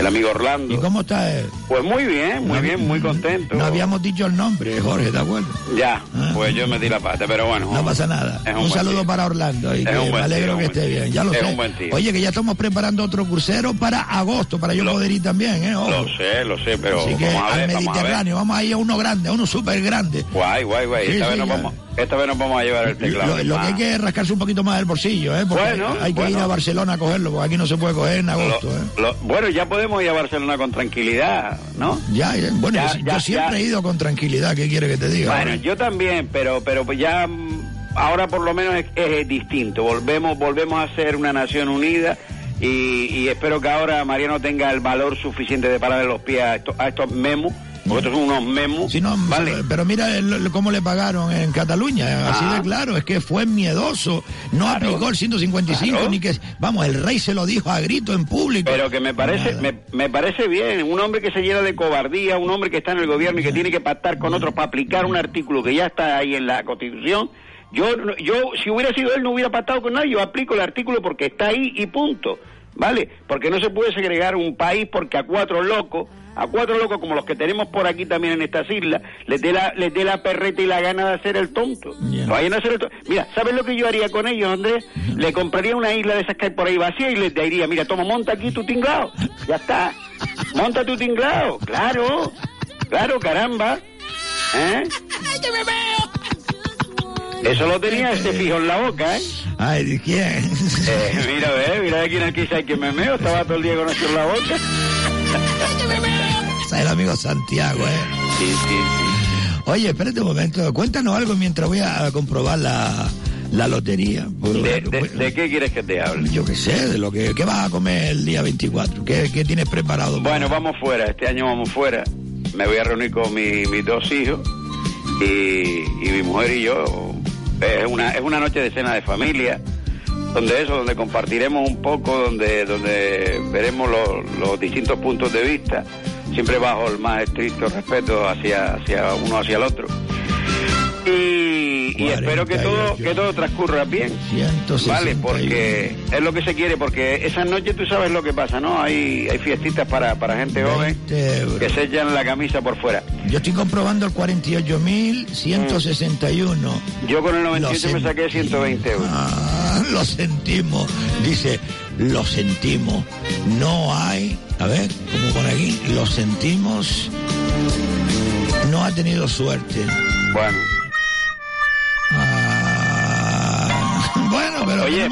el amigo Orlando. ¿Y cómo está él? Pues muy bien, muy bien, muy contento. No habíamos dicho el nombre, Jorge, ¿de acuerdo? Ya, pues yo metí la pata, pero bueno. No pasa nada. Un saludo para Orlando y Es que me alegro que esté bien. Ya lo Es sé. un buen tío. Oye, que ya estamos preparando otro crucero para agosto, para yo poder ir también, ¿eh? Ojo. Lo sé, lo sé, pero Así que vamos a al ver, vamos a ver. Mediterráneo, vamos a ir a uno grande, a uno súper grande. Guay, guay, guay. Sí, esta, sí, vez nos vamos, esta vez nos vamos a llevar el teclado. Lo, lo que hay que es rascarse un poquito más el bolsillo, ¿eh? Porque Bueno, hay que bueno. ir a Barcelona a cogerlo, porque aquí no se puede coger en agosto, ¿eh? Bueno, ya podemos ir a Barcelona con tranquilidad, ¿no? Ya, ya. bueno, Ya, yo, ya, yo siempre he ido con tranquilidad, ¿qué quiere que te diga? Bueno, yo también, pero pero pues ya mm, ahora por lo menos es, es distinto. Volvemos volvemos a ser una nación unida y, y espero que ahora Mariano tenga el valor suficiente de pararle los pies a estos, a estos memos, porque estos son unos memos. Sí, no, ¿vale? pero mira el- cómo le pagaron en Cataluña, así Ah. de claro, es que fue miedoso, no aplicó el 155, claro. ni que, vamos, el rey se lo dijo a grito en público. Pero que me parece, me, me parece bien, un hombre que se llena de cobardía, un hombre que está en el gobierno y que tiene que pactar con otros para aplicar un artículo que ya está ahí en la Constitución. Yo, yo, si hubiera sido él, no hubiera pactado con nadie. Yo aplico el artículo porque está ahí y punto. ¿Vale? Porque no se puede segregar un país porque a cuatro locos, a cuatro locos como los que tenemos por aquí también en estas islas, les dé la, les dé la perreta y la gana de hacer el tonto. Vayan a hacer el tonto. Mira, ¿sabes lo que yo haría con ellos, Andrés? Le compraría una isla de esas que hay por ahí vacía y les diría, mira, toma, monta aquí tu tinglao. Ya está. Monta tu tinglao. Claro. Claro, caramba. ¿Eh? Eso lo tenía este fijo en la boca, ¿eh? Ay, ¿de quién? Eh, mira, ve, mira de quién aquí sabe que me meo, estaba todo el día con eso en la boca. Es <laughs> el amigo Santiago, ¿eh? Sí, sí, sí. Oye, espérate un momento, cuéntanos algo mientras voy a, comprobar la, la lotería. Por- ¿De, de, de qué quieres que te hable? Yo qué sé, de lo que... ¿Qué vas a comer el día 24? ¿Qué, qué tienes preparado? Bueno, vamos fuera, este año vamos fuera. Me voy a reunir con mi- mis dos hijos y, y mi mujer y yo. Es una, es una noche de cena de familia, donde eso, donde compartiremos un poco, donde, donde veremos los, los distintos puntos de vista, siempre bajo el más estricto respeto hacia, hacia uno hacia el otro. Y, y espero que todo, que todo transcurra bien. 161. Vale, porque es lo que se quiere, porque esa noche tú sabes lo que pasa, ¿no? Hay, hay fiestitas para, para gente joven 20 euros. que se echan la camisa por fuera. Yo estoy comprobando el 48.161. Yo con el Lo 98 me saqué 120 euros. Ah, lo sentimos. Dice, lo sentimos. No hay, a ver, como pone aquí, lo sentimos. No ha tenido suerte. Bueno. Pero Oye,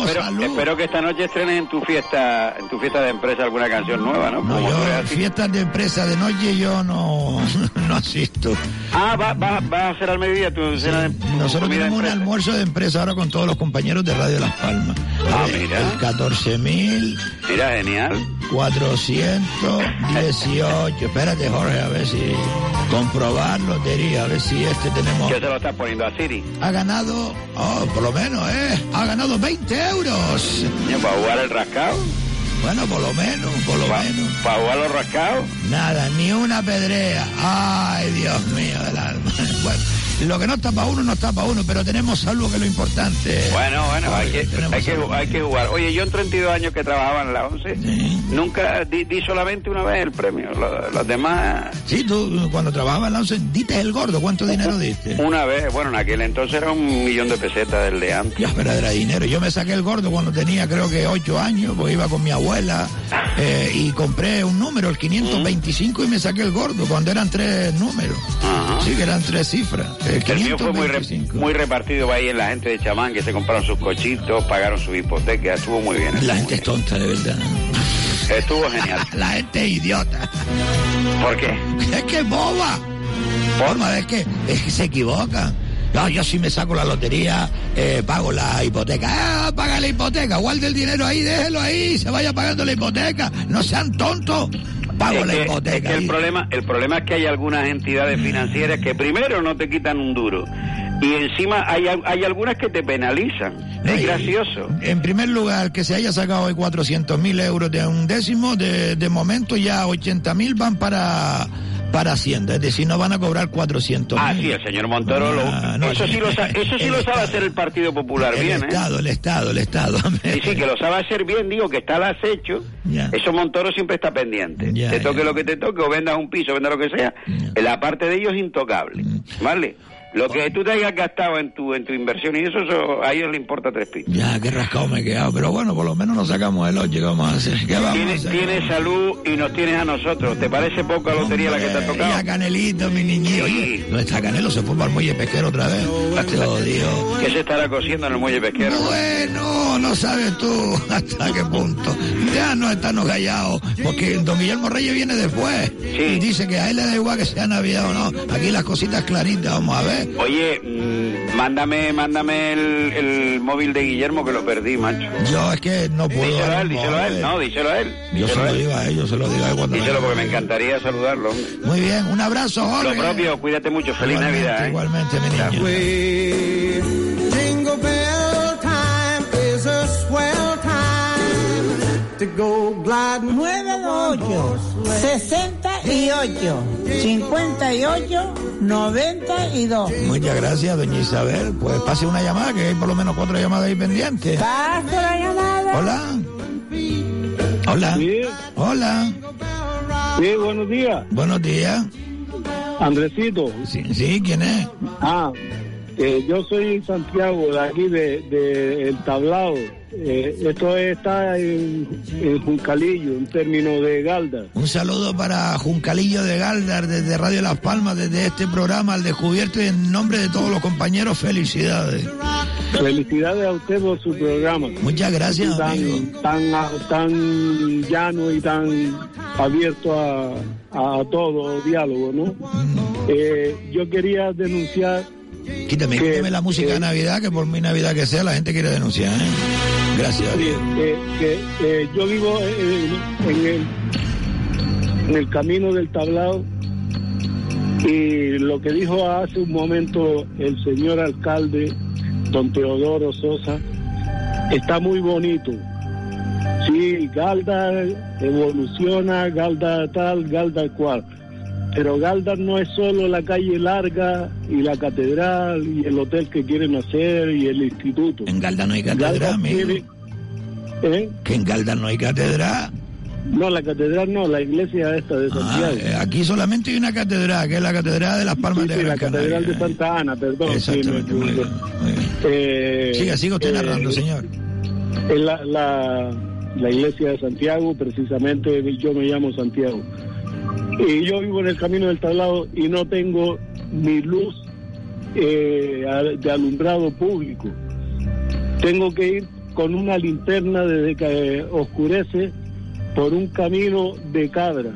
espero, que esta noche estrenes en tu fiesta, en tu fiesta de empresa alguna canción nueva, ¿no? No, yo, fiestas de empresa de noche yo no, <laughs> no asisto. Ah, va, va, va a hacer al mediodía tu cena de tu Nosotros de tenemos un almuerzo de empresa ahora con todos los compañeros de Radio Las Palmas. Ah, Eh, mira. El 14.000. Mira, genial. 418. Espérate, Jorge, a ver si. Comprobar lotería, a ver si este tenemos. ¿Qué se lo estás poniendo a Siri? Ha ganado, oh, por lo menos, ¿eh? Ha ganado 20 euros. ¿Para jugar el rascado? Bueno, por lo menos, por lo menos. ¿Para jugar los rascados? Nada, ni una pedrea. Ay, Dios mío del alma. <laughs> bueno, lo que no está para uno, no está para uno, pero tenemos salud, que es lo importante. Bueno, bueno, hay que, hay, que, hay que jugar. Oye, yo en 32 años que trabajaba en la 11, nunca di, di solamente una vez el premio. Lo- Los, demás, Sí, tú cuando trabajabas en la once, diste el gordo, ¿cuánto dinero diste? una vez. Bueno, en aquel entonces era un millón de pesetas del de antes. Ya, pero era dinero. Yo me saqué el gordo cuando tenía creo que ocho años, porque iba con mi abuela eh, y compré un número, el 525, y me saqué el gordo cuando eran tres números. Sí, que eran tres cifras. El El mío fue muy, re- 525. muy repartido ahí en la gente de chamán que se compraron sus cochitos, pagaron su hipoteca, estuvo muy bien. La gente es tonta, de verdad. Estuvo genial. <laughs> La gente es idiota. ¿Por qué? Es que es boba. Forma, es que, es que se equivocan. No, yo si me saco la lotería, eh, pago la hipoteca. Ah, paga la hipoteca, guarde el dinero ahí, déjelo ahí, se vaya pagando la hipoteca. No sean tontos. Pago Es la que- hipoteca. es que el problema, el problema es que hay algunas entidades financieras que primero no te quitan un duro y encima hay, hay algunas que te penalizan. Es gracioso. En primer lugar, que se haya sacado hoy 400 mil euros de un décimo, de, de momento ya 80 mil van para, para Hacienda, es decir, no van a cobrar 400 Ah, sí, el señor Montoro, lo- no, eso sí lo, <laughs> eso sí el lo sabe hacer el Partido Popular El bien, ¿eh? Estado, el Estado, el Estado. <laughs> Sí, sí, que lo sabe hacer bien, digo, que está al acecho. Ya. Eso Montoro siempre está pendiente. Te toque lo que te toque, o vendas un piso, vendas lo que sea, la parte de ellos es intocable. Mm. ¿Vale? Lo que tú te hayas gastado en tu en tu inversión y eso, eso a ellos les importa tres pitos. Ya, qué rascado me he quedado, pero bueno, por lo menos nos sacamos el 8, ¿qué vamos a hacer? ¿Qué vamos a Tienes, hacer? tienes salud y nos tienes a nosotros. ¿Te parece poca lotería la que te ha tocado? a Canelito, mi niñito. Oye, ¿dónde está Canelo? Se fue para el muelle pesquero otra vez. Te lo digo. ¿Qué se estará cociendo en el muelle pesquero? Bueno, no sabes tú <laughs> hasta qué punto. Ya no estamos callados, porque don Guillermo Reyes viene después. Y dice que a él le da igual que sea Navidad o no. Aquí las cositas claritas, vamos a ver. Oye, mm, mándame, mándame el, el móvil de Guillermo que lo perdí, macho. Yo es que no puedo. Díselo a él, díselo a él. No, díselo a él. Yo se lo digo a él, yo se lo digo a él cuando Díselo porque me encantaría saludarlo. Muy bien, un abrazo, Jorge. Lo propio, cuídate mucho. Feliz Igualmente, Navidad. ¿eh? Igualmente, mi niño. Jingle bell time is a swell time to go gliding. 98 68 58 92. Muchas gracias, doña Isabel. Pues pase una llamada, que hay por lo menos cuatro llamadas ahí pendientes. Paso la llamada. Hola. Hola. Hola. Sí, buenos días. Buenos días. Andresito. Sí, sí, ¿quién es? Ah, eh, yo soy Santiago, de aquí, de, de El Tablado. Eh, esto está en, en Juncalillo, en términos de Galda. Un saludo para Juncalillo de Galdar, desde Radio Las Palmas, desde este programa al descubierto y en nombre de todos los compañeros, felicidades. Felicidades a usted por su programa. Muchas gracias, tan, amigo. Tan llano y tan abierto a, a todo diálogo, ¿no? Mm. Eh, yo quería denunciar Quítame, que- quítame la música de Navidad, que por mi Navidad que sea, la gente quiere denunciar. ¿eh? Gracias. Que, eh, yo vivo en, el, en el camino del tablado y lo que dijo hace un momento el señor alcalde, don Teodoro Sosa, está muy bonito. Sí, Galda evoluciona, Galda tal, Galda cual. Pero Galda no es solo la calle larga y la catedral y el hotel que quieren hacer y el instituto. En Galda no hay catedral, amigo. tiene- ¿Eh? Que en Galda no hay catedral. No, la catedral no, la iglesia esta de Ah, Santiago. eh, aquí solamente hay una catedral, que es la Catedral de las Palmas Sí, de sí, Gran la catedral Canaria. de Santa Ana, perdón. sí, Exactamente, me muy bien, muy bien. Eh, Siga, siga usted eh, narrando, señor. En la, la, la iglesia de Santiago, precisamente yo me llamo Santiago. Y yo vivo en el camino del tablado y no tengo ni luz eh, de alumbrado público. Tengo que ir con una linterna desde que oscurece por un camino de cabra.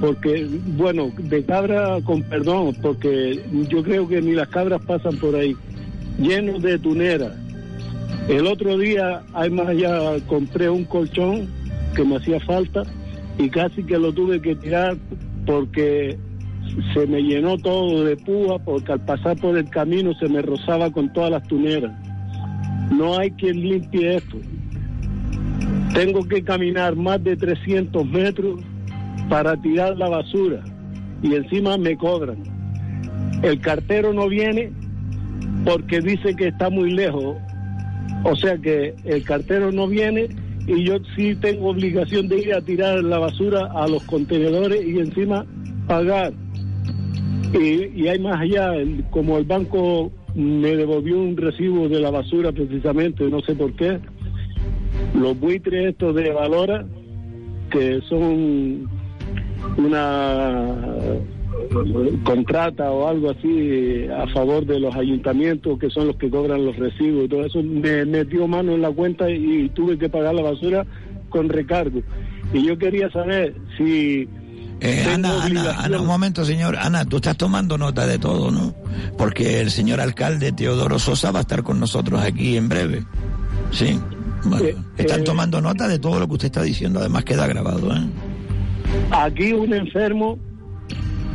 Porque, bueno, de cabra con perdón, porque yo creo que ni las cabras pasan por ahí, lleno de tuneras. El otro día, además ya compré un colchón que me hacía falta y casi que lo tuve que tirar porque se me llenó todo de púa porque al pasar por el camino se me rozaba con todas las tuneras. No hay quien limpie esto. Tengo que caminar más de 300 metros para tirar la basura y encima me cobran. El cartero no viene porque dice que está muy lejos. O sea que el cartero no viene y yo sí tengo obligación de ir a tirar la basura a los contenedores y encima pagar. Y, y hay más allá, el- como el banco me devolvió un recibo de la basura precisamente, no sé por qué, los buitres estos de Valora, que son una contrata o algo así a favor de los ayuntamientos que son los que cobran los recibos y todo eso, me metió mano en la cuenta y tuve que pagar la basura con recargo. Y yo quería saber si... Eh, Ana, Ana, Ana, un momento, señor. Ana, tú estás tomando nota de todo, ¿no? Porque el señor alcalde Teodoro Sosa va a estar con nosotros aquí en breve. Sí. Bueno, están eh, tomando nota de todo lo que usted está diciendo, además queda grabado, ¿eh? Aquí un enfermo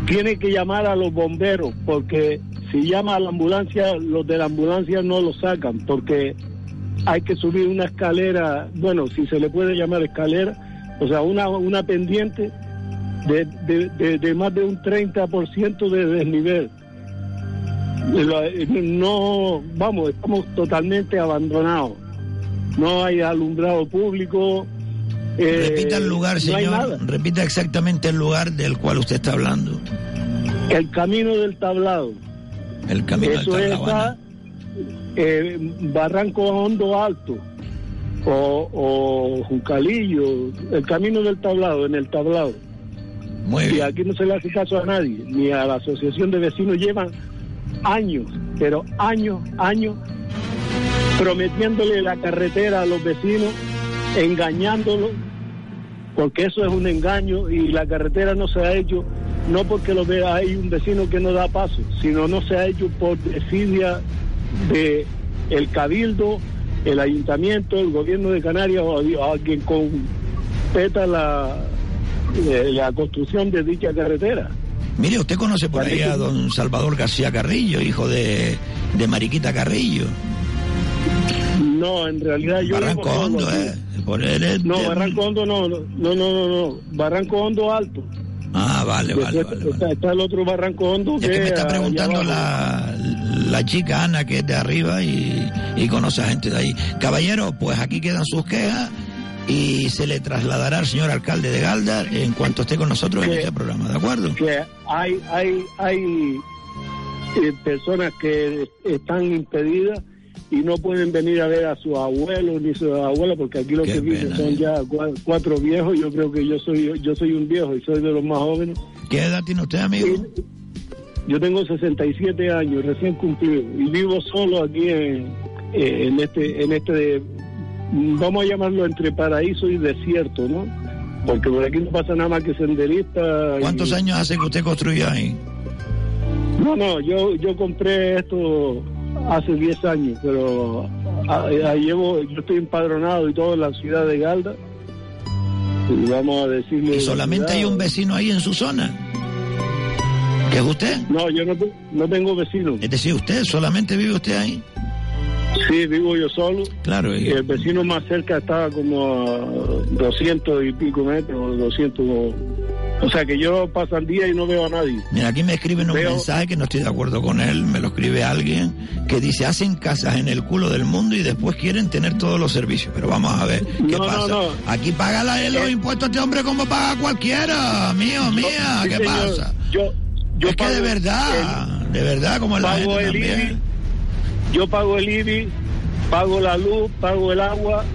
tiene que llamar a los bomberos porque si llama a la ambulancia, los de la ambulancia no lo sacan porque hay que subir una escalera, bueno, si se le puede llamar escalera, o sea, una, una pendiente de, de, de- de más de un 30% de desnivel. No, vamos, estamos totalmente abandonados. No hay alumbrado público. Eh, Repita el lugar, no señor. Repita exactamente el lugar del cual usted está hablando. El camino del tablado. El camino Eso del tablado. eh, Barranco Hondo Alto o, o Juncalillo, el camino del tablado, en el tablado. y aquí no se le hace caso a nadie, ni a la asociación de vecinos. Llevan años, pero años, años, prometiéndole la carretera a los vecinos, engañándolos, porque eso es un engaño y la carretera no se ha hecho no porque lo vea hay un vecino que no da paso, sino no se ha hecho por desidia de el cabildo, el ayuntamiento, el gobierno de Canarias o a, a quien competa la, eh, la construcción de dicha carretera. Mire, usted conoce por ahí a don Salvador García Carrillo, hijo de, de Mariquita Carrillo. No, en realidad yo Barranco Hondo. ¿eh? Por es No, Barranco Hondo no, no, no, no, no. Barranco Hondo Alto. Ah, vale, vale, Después está, está el otro Barranco Hondo Es que me está preguntando la, la chica Ana, que es de arriba y, y conoce a gente de ahí. Caballero, pues aquí quedan sus quejas y se le trasladará al señor alcalde de Galdar en cuanto esté con nosotros en este programa, ¿de acuerdo? que hay hay hay eh, personas que están impedidas y no pueden venir a ver a sus abuelos ni sus abuelas porque aquí lo Qué que viven son eh. ya cua- cuatro viejos yo creo que yo soy yo soy un viejo y soy de los más jóvenes ¿Qué edad tiene usted, amigo? yo tengo 67 años recién cumplido y vivo solo aquí en, eh, en este en este vamos a llamarlo entre paraíso y desierto no porque por aquí no pasa nada más que senderistas ¿Cuántos y- años hace que usted construyó ahí? No, no, yo, yo compré esto hace 10 años, pero ah, ah, llevo, yo estoy empadronado y todo en la ciudad de Galda. Y vamos a decirle. ¿Y solamente hay un vecino ahí en su zona? ¿Que es usted? No, yo no, no tengo vecinos. Es decir, usted, solamente vive usted ahí. Sí, vivo yo solo. Claro, y- el vecino más cerca estaba como a 200 y pico metros, 200. O sea que yo paso el día y no veo a nadie. Mira, aquí me escriben un Veo- mensaje que no estoy de acuerdo con él, me lo escribe alguien que dice, hacen casas en el culo del mundo y después quieren tener todos los servicios. Pero vamos a ver, ¿qué No, pasa? no. Aquí paga la- los impuestos este hombre como paga cualquiera, mío, mía, ¿qué señor. pasa? Yo, yo es que de verdad, de verdad, como la gente el también. IBI, yo pago el IBI, pago la luz, pago el agua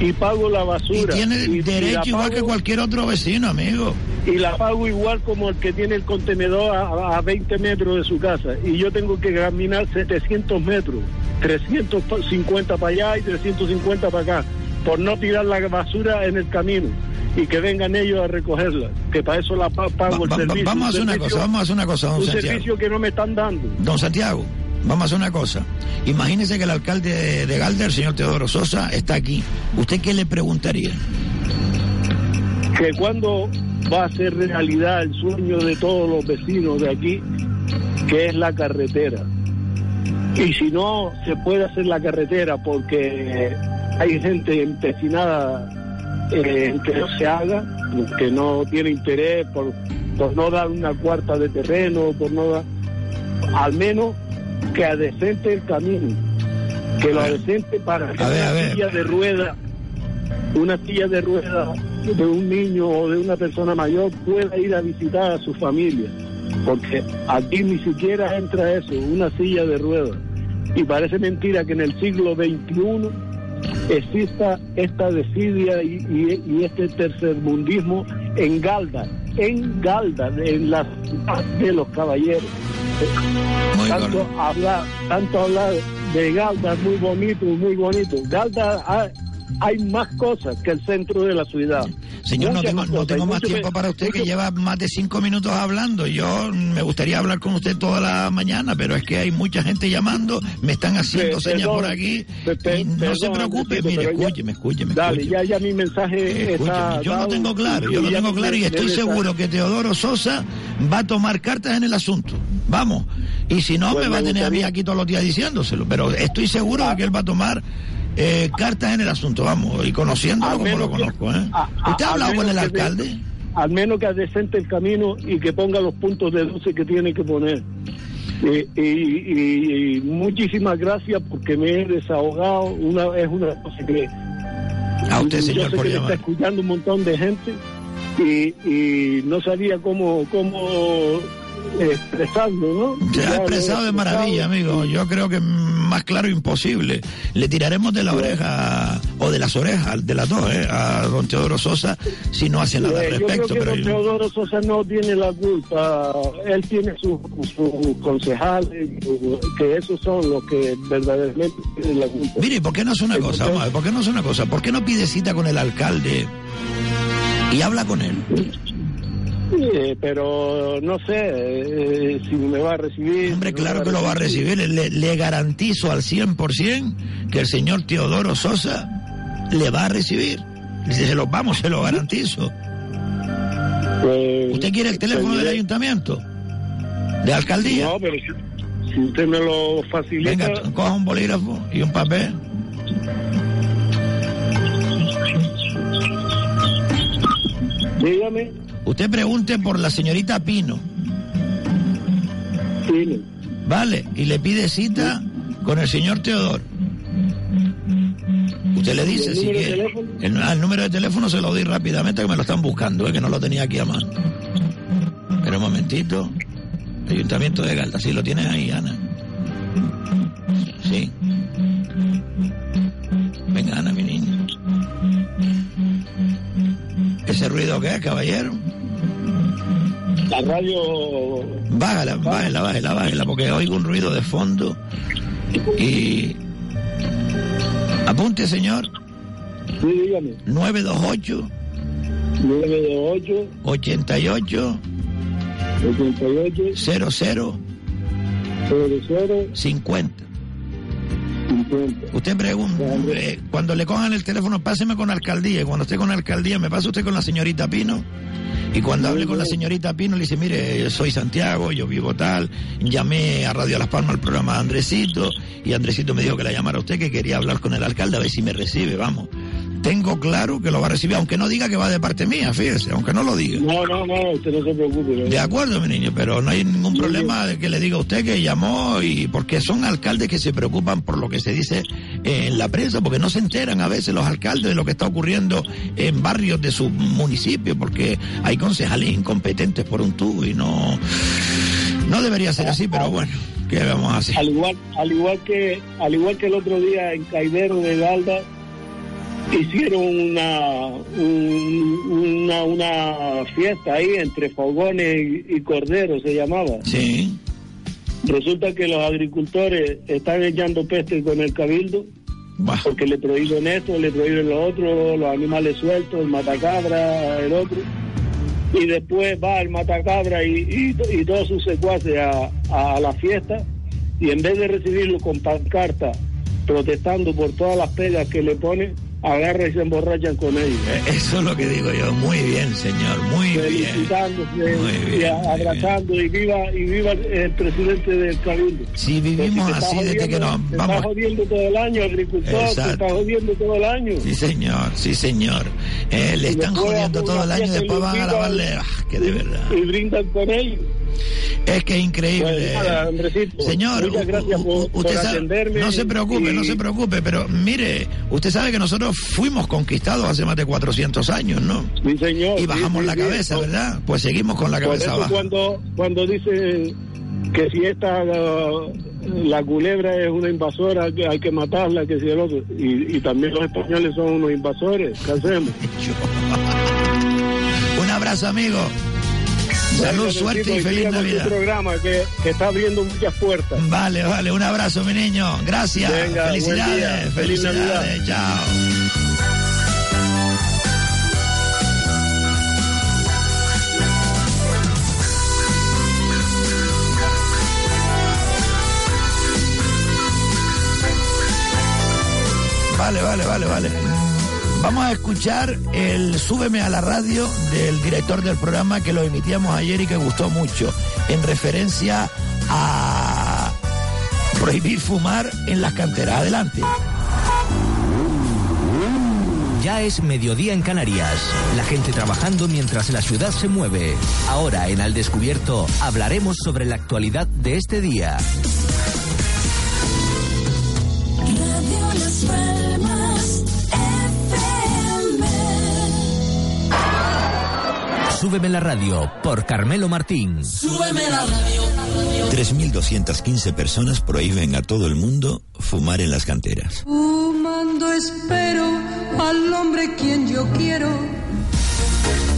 y pago la Y basura. tiene y derecho la igual que cualquier otro vecino, amigo. Y la pago igual como el que tiene el contenedor a, a 20 metros de su casa. Y yo tengo que caminar 700 metros, 350 para allá y 350 para acá, por no tirar la basura en el camino y que vengan ellos a recogerla, que para eso la pa- pago el Va- servicio. vamos a hacer una cosa, vamos a hacer una cosa, don Un Santiago. servicio que no me están dando. Don Santiago, vamos a hacer una cosa. Imagínese que el alcalde de, de Galder, señor Teodoro Sosa, está aquí. ¿Usted qué le preguntaría? que cuando va a ser realidad el sueño de todos los vecinos de aquí, que es la carretera. Y si no se puede hacer la carretera porque hay gente empecinada eh, en que no se haga, que no tiene interés por, por no dar una cuarta de terreno, por no dar... al menos que adecente el camino, que lo adecente para que ver, una silla de rueda, una silla de rueda de un niño o de una persona mayor pueda ir a visitar a su familia, porque aquí ni siquiera entra eso, una silla de ruedas. Y parece mentira que en el siglo XXI exista esta desidia y, y- y este tercermundismo en Galda, en Galda, en la de los caballeros. Tanto hablar, tanto hablar de Galda es muy bonito, muy bonito. Galda hay, más cosas que el centro de la ciudad. Señor, no tengo, no tengo más tiempo para usted que lleva más de cinco minutos hablando. Yo me gustaría hablar con usted toda la mañana, pero es que hay mucha gente llamando, me están haciendo señas por aquí. pe- no se preocupe, mire, escúcheme, escúcheme, Dale, escúcheme. ya, ya mi mensaje está yo lo tengo claro, yo lo tengo claro y estoy seguro que Teodoro Sosa va a tomar cartas en el asunto. Vamos. Y si no, Pues me va a tener a mí aquí todos los días diciéndoselo. Pero estoy seguro de que él va a tomar eh, cartas en el asunto, vamos. Y conociéndolo como lo conozco, ¿eh? a- a- ¿Usted ha hablado con el de- alcalde? al menos que adecente el camino y que ponga los puntos de luces que tiene que poner. Eh, y, y- y muchísimas gracias porque me he desahogado. Una, es una cosa que. A usted, yo señor, sé por que le llamar. está escuchando un montón de gente y, y no sabía cómo, cómo expresarlo, ¿no? Se Ya ha expresado de maravilla, amigo. Yo creo que más claro imposible. Le tiraremos de la oreja, o de las orejas, de las dos, ¿eh? a don Teodoro Sosa, si no hace nada al Eh, yo creo respecto. que Pero don Teodoro Sosa no tiene la culpa. Él tiene sus sus concejales, que esos son los que verdaderamente tienen la culpa. Mire, ¿por qué no hace una cosa? Vamos a ver, ¿por qué no hace una cosa? ¿Por qué no pide cita con el alcalde y habla con él? Eh, pero no sé eh, si me va a recibir. Hombre, claro que lo va a recibir. Le, le garantizo al 100% que el señor Teodoro Sosa le va a recibir. Se lo vamos, se lo garantizo. ¿Usted quiere el teléfono del ayuntamiento? ¿De alcaldía? No, pero si, si usted me lo facilita. Venga, coja un bolígrafo y un papel. Dígame. Usted pregunte por la señorita Pino. Pino. Vale, y le pide cita con el señor Teodoro. Usted le dice ¿El si quiere. El, al número de teléfono se lo doy rápidamente que me lo están buscando, es que no lo tenía aquí a mano. Pero un momentito. Ayuntamiento de Galta, sí, lo tienes ahí, Ana. Sí. Venga, Ana, mi niña. ¿Ese ruido qué es, caballero? La radio. Bájala, bájala, bájala, bájala, porque oigo un ruido de fondo. Y. Apunte, señor. Sí, dígame. 928 928 88 88 00 00 50. 50. Usted pregunta, eh, cuando le cojan el teléfono, páseme con la alcaldía. Cuando esté con la alcaldía, me pasa usted con la señorita Pino. Y cuando hable con la señorita Pino, le dice, mire, soy Santiago, yo vivo tal. Llamé a Radio Las Palmas al programa de Andresito. Y Andresito me dijo que la llamara a usted, que quería hablar con el alcalde, a ver si me recibe, vamos. Tengo claro que lo va a recibir, aunque no diga que va de parte mía, fíjese, aunque no lo diga. No, no, no, usted no se preocupe. De acuerdo, mi niño, pero no hay ningún problema de que le diga a usted que llamó y porque son alcaldes que se preocupan por lo que se dice en la prensa, porque no se enteran a veces los alcaldes de lo que está ocurriendo en barrios de su municipio, porque hay concejales incompetentes por un tubo y no no debería ser así, pero bueno, ¿qué vamos a hacer? Al igual, al igual que, al igual que el otro día en Caidero de Galda hicieron una, un- una, una fiesta ahí entre fogones y, y corderos se llamaba. Sí. Resulta que los agricultores están echando peste con el cabildo porque le prohíben esto, le prohíben lo otro, los animales sueltos, el matacabra, el otro. Y después va el matacabra y, y, y todos sus secuaces a, a la fiesta y en vez de recibirlo con pancarta protestando por todas las pegas que le ponen, agarra y se emborrachan con ellos. Eso es lo que digo yo, muy bien, señor, muy bien. Felicitándose Muy y bien, a- abrazando y viva y viva el presidente del cabildo. Si vivimos Porque te así desde que nos te vamos está jodiendo todo el año, agricultor, te Exacto. está jodiendo todo el año. Sí, señor, sí, señor. Eh, le Y están jodiendo todo el año y después van a lavarle. Ah, que de verdad. Y brindan con ellos. Es que es increíble. Pues nada, Señor, muchas gracias por- usted atenderme no se preocupe, y- no se preocupe, pero mire, usted sabe que nosotros fuimos conquistados hace más de 400 años, ¿no? Sí, señor. Y bajamos sí, la sí. cabeza, ¿verdad? Pues seguimos con la Por cabeza eso baja. cuando, cuando dicen que si esta la culebra es una invasora, que hay que matarla, que si el otro. Y, y también los españoles son unos invasores. ¿Qué hacemos? <laughs> Un abrazo, amigo. Salud, suerte y feliz con tu Navidad. programa que, que está abriendo muchas puertas. Vale, vale, un abrazo, mi niño. Gracias. Venga, felicidades. Feliz felicidades. Navidad. Chao. Vale, vale, vale, vale. Vamos a escuchar el Súbeme a la radio del director del programa que lo emitíamos ayer y que gustó mucho, en referencia a prohibir fumar en las canteras. Adelante. Ya es mediodía en Canarias. La gente trabajando mientras la ciudad se mueve. Ahora en Al Descubierto hablaremos sobre la actualidad de este día. Súbeme la radio por Carmelo Martín. Súbeme la radio. 3.215 personas prohíben a todo el mundo fumar en las canteras. Fumando espero al hombre quien yo quiero.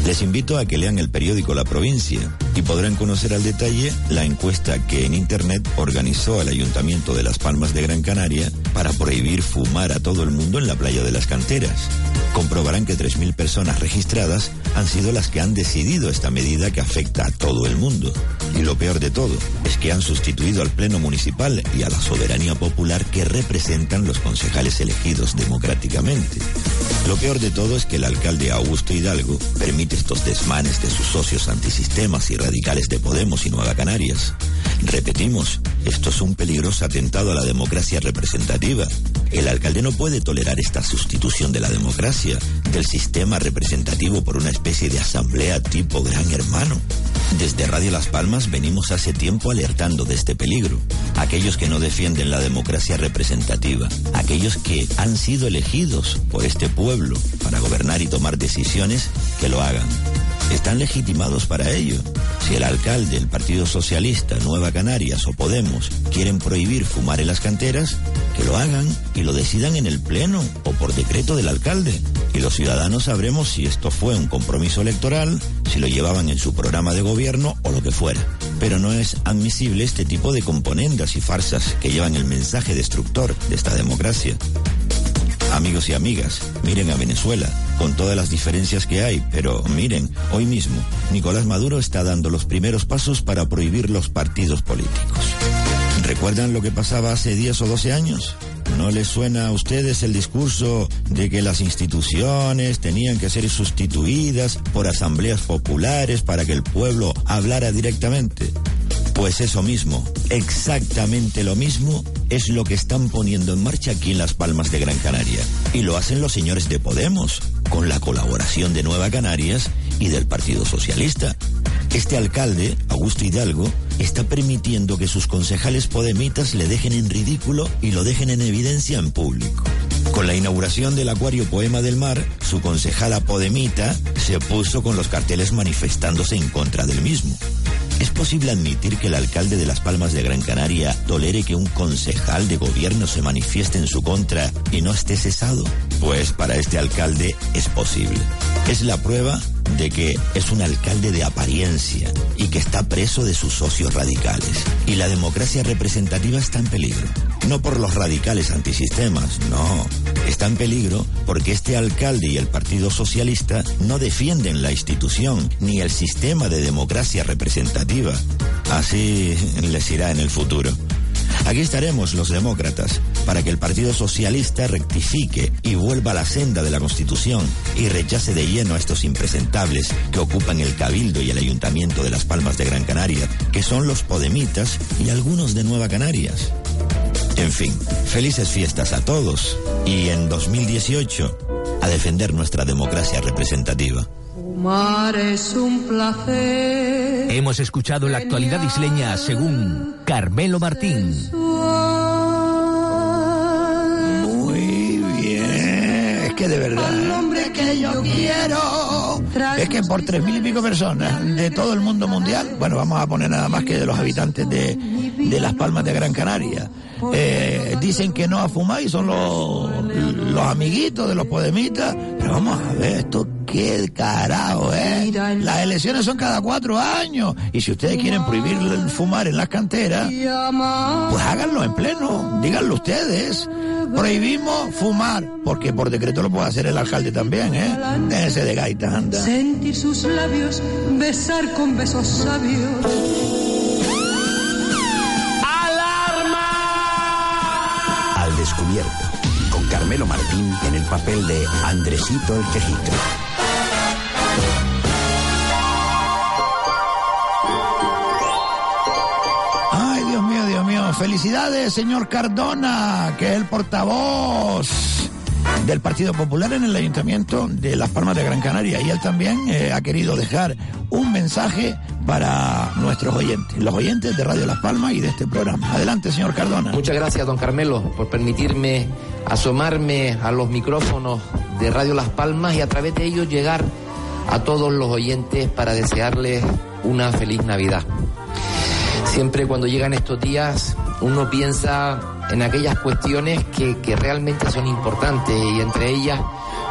Les invito a que lean el periódico La Provincia y podrán conocer al detalle la encuesta que en Internet organizó el Ayuntamiento de Las Palmas de Gran Canaria para prohibir fumar a todo el mundo en la playa de las canteras. Comprobarán que 3.000 personas registradas han sido las que han decidido esta medida que afecta a todo el mundo. Y lo peor de todo es que han sustituido al Pleno Municipal y a la soberanía popular que representan los concejales elegidos democráticamente. Lo peor de todo es que el alcalde Augusto Hidalgo permite estos desmanes de sus socios antisistemas y radicales de Podemos y Nueva Canarias. Repetimos, esto es un peligroso atentado a la democracia representativa. El alcalde no puede tolerar esta sustitución de la democracia, del sistema representativo por una especie de asamblea tipo gran hermano. Desde Radio Las Palmas venimos hace tiempo alertando de este peligro. Aquellos que no defienden la democracia representativa, aquellos que han sido elegidos por este pueblo para gobernar y tomar decisiones, que lo hagan. Están legitimados para ello. Si el alcalde, el Partido Socialista, Nueva Canarias o Podemos quieren prohibir fumar en las canteras, que lo hagan y lo decidan en el Pleno o por decreto del alcalde. Y los ciudadanos sabremos si esto fue un compromiso electoral, si lo llevaban en su programa de gobierno o lo que fuera. Pero no es admisible este tipo de componendas y farsas que llevan el mensaje destructor de esta democracia. Amigos y amigas, miren a Venezuela, con todas las diferencias que hay, pero miren, hoy mismo, Nicolás Maduro está dando los primeros pasos para prohibir los partidos políticos. ¿Recuerdan lo que pasaba hace 10 o 12 años? ¿No les suena a ustedes el discurso de que las instituciones tenían que ser sustituidas por asambleas populares para que el pueblo hablara directamente? Pues eso mismo, exactamente lo mismo, es lo que están poniendo en marcha aquí en Las Palmas de Gran Canaria. Y lo hacen los señores de Podemos, con la colaboración de Nueva Canarias y del Partido Socialista. Este alcalde, Augusto Hidalgo, está permitiendo que sus concejales podemitas le dejen en ridículo y lo dejen en evidencia en público. Con la inauguración del Acuario Poema del Mar, su concejala podemita se puso con los carteles manifestándose en contra del mismo. ¿Es posible admitir que el alcalde de Las Palmas de Gran Canaria tolere que un concejal de gobierno se manifieste en su contra y no esté cesado? Pues para este alcalde es posible. Es la prueba de que es un alcalde de apariencia y que está preso de sus socios radicales. Y la democracia representativa está en peligro. No por los radicales antisistemas, no. Está en peligro porque este alcalde y el Partido Socialista no defienden la institución ni el sistema de democracia representativa. Así les irá en el futuro. Aquí estaremos los demócratas para que el Partido Socialista rectifique y vuelva a la senda de la Constitución y rechace de lleno a estos impresentables que ocupan el Cabildo y el Ayuntamiento de Las Palmas de Gran Canaria, que son los Podemitas y algunos de Nueva Canarias. En fin, felices fiestas a todos y en 2018 a defender nuestra democracia representativa. Fumar es un placer. Hemos escuchado la actualidad isleña según Carmelo Martín. Muy bien. Es que de verdad. Al hombre que yo quiero. Es que por tres mil y pico personas de todo el mundo mundial, bueno, vamos a poner nada más que de los habitantes de, de Las Palmas de Gran Canaria, eh, dicen que no a fumar y son los, los amiguitos de los podemitas. Pero vamos a ver, esto qué carajo, ¿eh? Las elecciones son cada cuatro años. Y si ustedes quieren prohibir el fumar en las canteras, pues háganlo en pleno, díganlo ustedes. Prohibimos fumar, porque por decreto lo puede hacer el alcalde también, ¿eh? Déjense de gaitas, anda. Sentir sus labios, besar con besos sabios. Con Carmelo Martín en el papel de Andresito el Quejica. Ay, Dios mío, Dios mío. Felicidades, señor Cardona, que es el portavoz del Partido Popular en el Ayuntamiento de Las Palmas de Gran Canaria. Y él también eh, ha querido dejar un mensaje para nuestros oyentes, los oyentes de Radio Las Palmas y de este programa. Adelante, señor Cardona. Muchas gracias, don Carmelo, por permitirme asomarme a los micrófonos de Radio Las Palmas y a través de ellos llegar a todos los oyentes para desearles una feliz Navidad. Siempre cuando llegan estos días uno piensa en aquellas cuestiones que, que realmente son importantes y entre ellas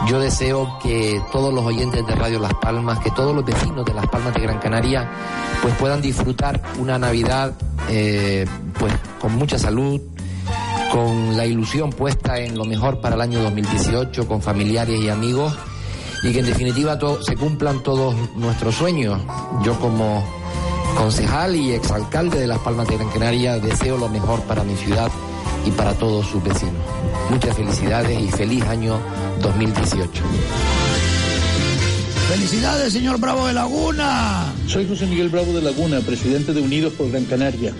yo deseo que todos los oyentes de Radio Las Palmas, que todos los vecinos de Las Palmas de Gran Canaria, pues puedan disfrutar una Navidad eh, pues con mucha salud, con la ilusión puesta en lo mejor para el año 2018, con familiares y amigos, y que en definitiva se cumplan todos nuestros sueños. Yo como concejal y exalcalde de Las Palmas de Gran Canaria deseo lo mejor para mi ciudad y para todos sus vecinos. Muchas felicidades y feliz año 2018. Felicidades, señor Bravo de Laguna. Soy José Miguel Bravo de Laguna, presidente de Unidos por Gran Canaria.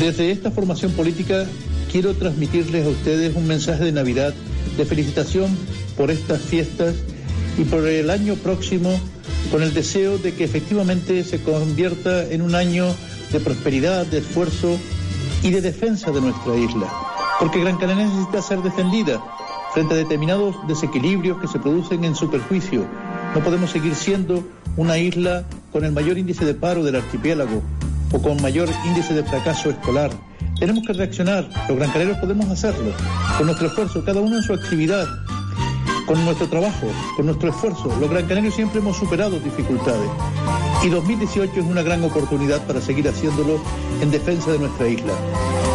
Desde esta formación política quiero transmitirles a ustedes un mensaje de Navidad, de felicitación por estas fiestas y por el año próximo, con el deseo de que efectivamente se convierta en un año de prosperidad, de esfuerzo y de defensa de nuestra isla. Porque Gran Canaria necesita ser defendida frente a determinados desequilibrios que se producen en su perjuicio. No podemos seguir siendo una isla con el mayor índice de paro del archipiélago o con mayor índice de fracaso escolar. Tenemos que reaccionar, los gran canarios podemos hacerlo, con nuestro esfuerzo, cada uno en su actividad, con nuestro trabajo, con nuestro esfuerzo. Los gran canarios siempre hemos superado dificultades y 2018 es una gran oportunidad para seguir haciéndolo en defensa de nuestra isla.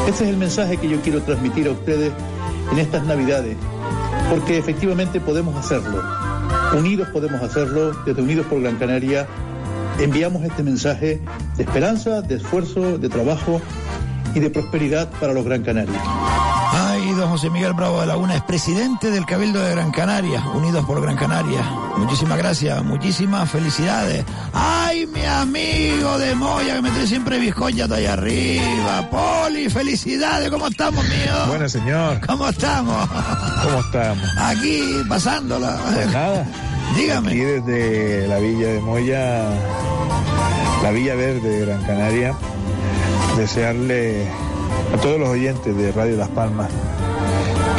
Ese es el mensaje que yo quiero transmitir a ustedes en estas Navidades, porque efectivamente podemos hacerlo. Unidos podemos hacerlo, desde Unidos por Gran Canaria enviamos este mensaje de esperanza, de esfuerzo, de trabajo y de prosperidad para los Gran Canarios. José Miguel Bravo de Laguna es presidente del Cabildo de Gran Canaria, Unidos por Gran Canaria. Muchísimas gracias, muchísimas felicidades. Ay, mi amigo de Moya, que me trae siempre bizcochas de allá arriba. Poli, felicidades, ¿cómo estamos, mío? Bueno, señor. ¿Cómo estamos? ¿Cómo estamos? Aquí, pasándola. Pues nada. Dígame. Aquí desde la Villa de Moya, la Villa Verde de Gran Canaria, desearle a todos los oyentes de Radio Las Palmas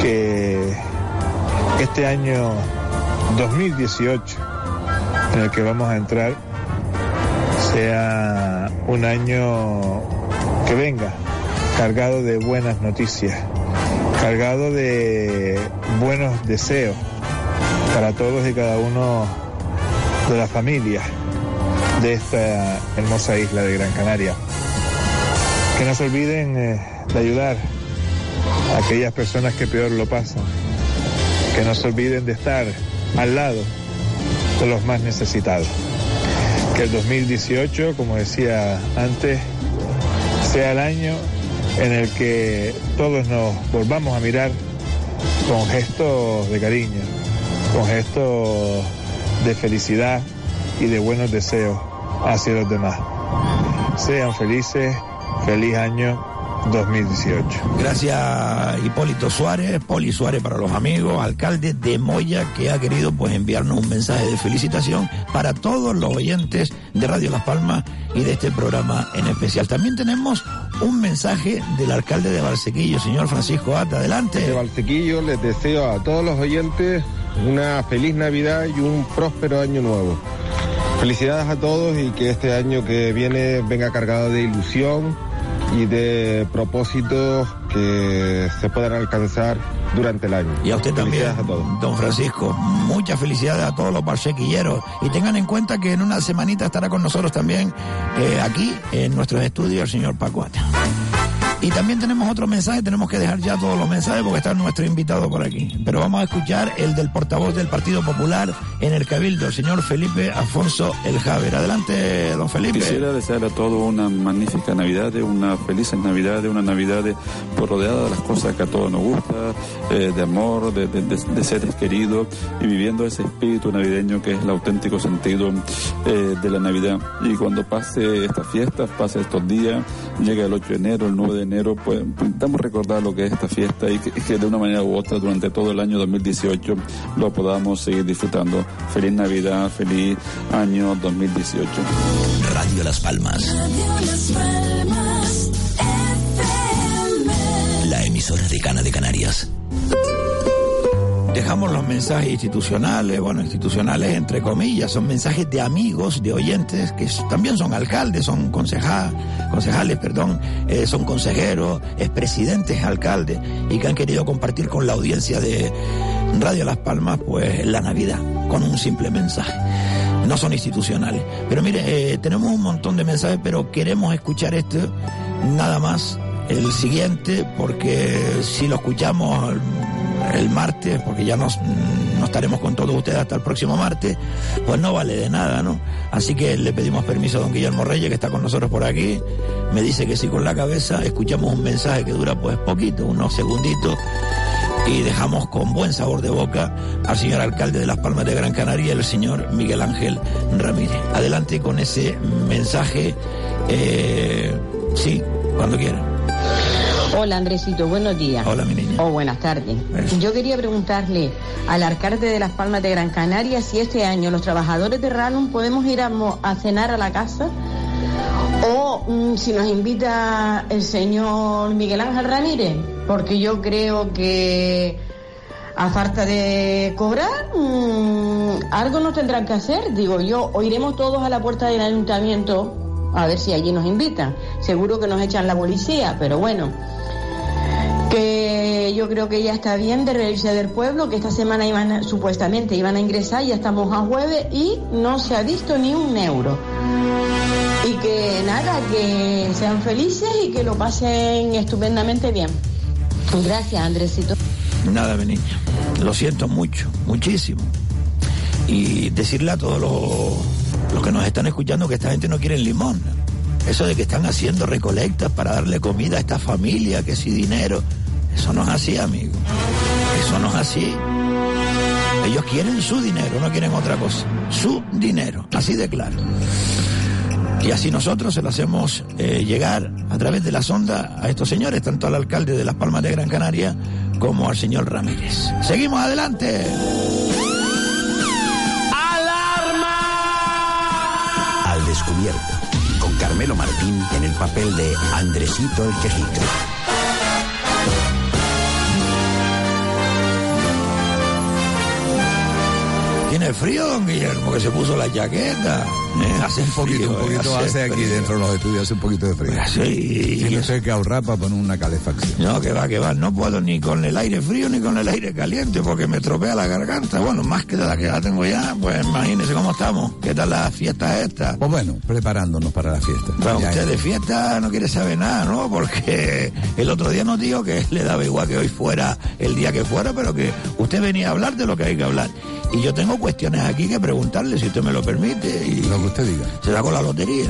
que este año 2018 en el que vamos a entrar sea un año que venga cargado de buenas noticias, cargado de buenos deseos para todos y cada uno de las familias de esta hermosa isla de Gran Canaria. Que no se olviden eh, de ayudar aquellas personas que peor lo pasan. Que no se olviden de estar al lado de los más necesitados. Que el 2018, como decía antes, sea el año en el que todos nos volvamos a mirar con gestos de cariño, con gestos de felicidad y de buenos deseos hacia los demás. Sean felices, feliz año 2018. Gracias Hipólito Suárez, Poli Suárez para los amigos, alcalde de Moya, que ha querido pues enviarnos un mensaje de felicitación para todos los oyentes de Radio Las Palmas y de este programa en especial. También tenemos un mensaje del alcalde de Valsequillo, señor Francisco Ata. Adelante. De Valsequillo les deseo a todos los oyentes una feliz Navidad y un próspero año nuevo. Felicidades a todos y que este año que viene venga cargado de ilusión y de propósitos que se puedan alcanzar durante el año. Y a usted también, Felicidades a todos. don Francisco. Muchas felicidades a todos los barsequilleros. Y tengan en cuenta que en una semanita estará con nosotros también eh, aquí en nuestros estudios el señor Paco Ata. Y también tenemos otro mensaje, tenemos que dejar ya todos los mensajes porque está nuestro invitado por aquí. Pero vamos a escuchar el del portavoz del Partido Popular en el Cabildo, el señor Felipe Afonso El Javer. Adelante, don Felipe. Quisiera desear a todos una magnífica Navidad, una feliz Navidad, una Navidad pues, rodeada de las cosas que a todos nos gusta, eh, de amor, de seres queridos y viviendo ese espíritu navideño que es el auténtico sentido eh, de la Navidad. Y cuando pase estas fiestas, pase estos días, llega el 8 de enero, el 9 de enero, pues intentamos recordar lo que es esta fiesta y que, que de una manera u otra durante todo el año 2018 lo podamos seguir disfrutando. Feliz Navidad, feliz año 2018. Radio Las Palmas, la emisora de Cana de Canarias. Dejamos los mensajes institucionales, bueno, institucionales entre comillas, son mensajes de amigos, de oyentes, que también son alcaldes, son conceja- concejales, perdón, eh, son consejeros, expresidentes, alcaldes, y que han querido compartir con la audiencia de Radio Las Palmas, pues, la Navidad, con un simple mensaje. No son institucionales. Pero mire, eh, tenemos un montón de mensajes, pero queremos escuchar esto nada más, el siguiente, porque si lo escuchamos el martes, porque ya nos, no estaremos con todos ustedes hasta el próximo martes, pues no vale de nada, ¿no? Así que le pedimos permiso a don Guillermo Reyes, que está con nosotros por aquí, me dice que sí con la cabeza, escuchamos un mensaje que dura pues poquito, unos segunditos, y dejamos con buen sabor de boca al señor alcalde de Las Palmas de Gran Canaria, el señor Miguel Ángel Ramírez. Adelante con ese mensaje, eh, sí, cuando quiera. Hola Andresito, buenos días. Hola mi niña. O buenas tardes. Yo quería preguntarle al alcalde de Las Palmas de Gran Canaria si este año los trabajadores de Ranum podemos ir a cenar a la casa o mm, si nos invita el señor Miguel Ángel Ramírez, porque yo creo que a falta de cobrar mm, algo nos tendrán que hacer. Digo yo, o iremos todos a la puerta del ayuntamiento a ver si allí nos invitan. Seguro que nos echan la policía, pero bueno que yo creo que ya está bien de reírse del pueblo, que esta semana iban a- supuestamente iban a ingresar, ya estamos a jueves y no se ha visto ni un euro. Y que nada, que sean felices y que lo pasen estupendamente bien. Gracias, Andresito. Nada, mi niña. Lo siento mucho, muchísimo. Y decirle a todos los, los que nos están escuchando que esta gente no quiere limón. Eso de que están haciendo recolectas para darle comida a esta familia, que si dinero. Eso no es así, amigo. Eso no es así. Ellos quieren su dinero, no quieren otra cosa. Su dinero, así de claro. Y así nosotros se lo hacemos eh, llegar a través de la sonda a estos señores, tanto al alcalde de Las Palmas de Gran Canaria como al señor Ramírez. Seguimos adelante. Con Carmelo Martín en el papel de Andresito el Quejica. Tiene frío, don Guillermo, que se puso la chaqueta. Eh, hace Un poquito, frío, un poquito hace hace aquí frío. dentro de los estudios, hace un poquito de frío. Pues sí. Tiene usted que ahorrar para poner una calefacción. No, que va, que va. No puedo ni con el aire frío ni con el aire caliente porque me tropea la garganta. Bueno, más que de la que la tengo ya, pues imagínese cómo estamos. ¿Qué tal las fiestas estas? Pues bueno, preparándonos para la fiesta. Bueno, Ya usted de fiesta no quiere saber nada, ¿no? Porque el otro día nos dijo que le daba igual que hoy fuera el día que fuera, pero que usted venía a hablar de lo que hay que hablar. Y yo tengo cuestiones aquí que preguntarle, si usted me lo permite. Y Lo que usted diga. Se sacó la lotería.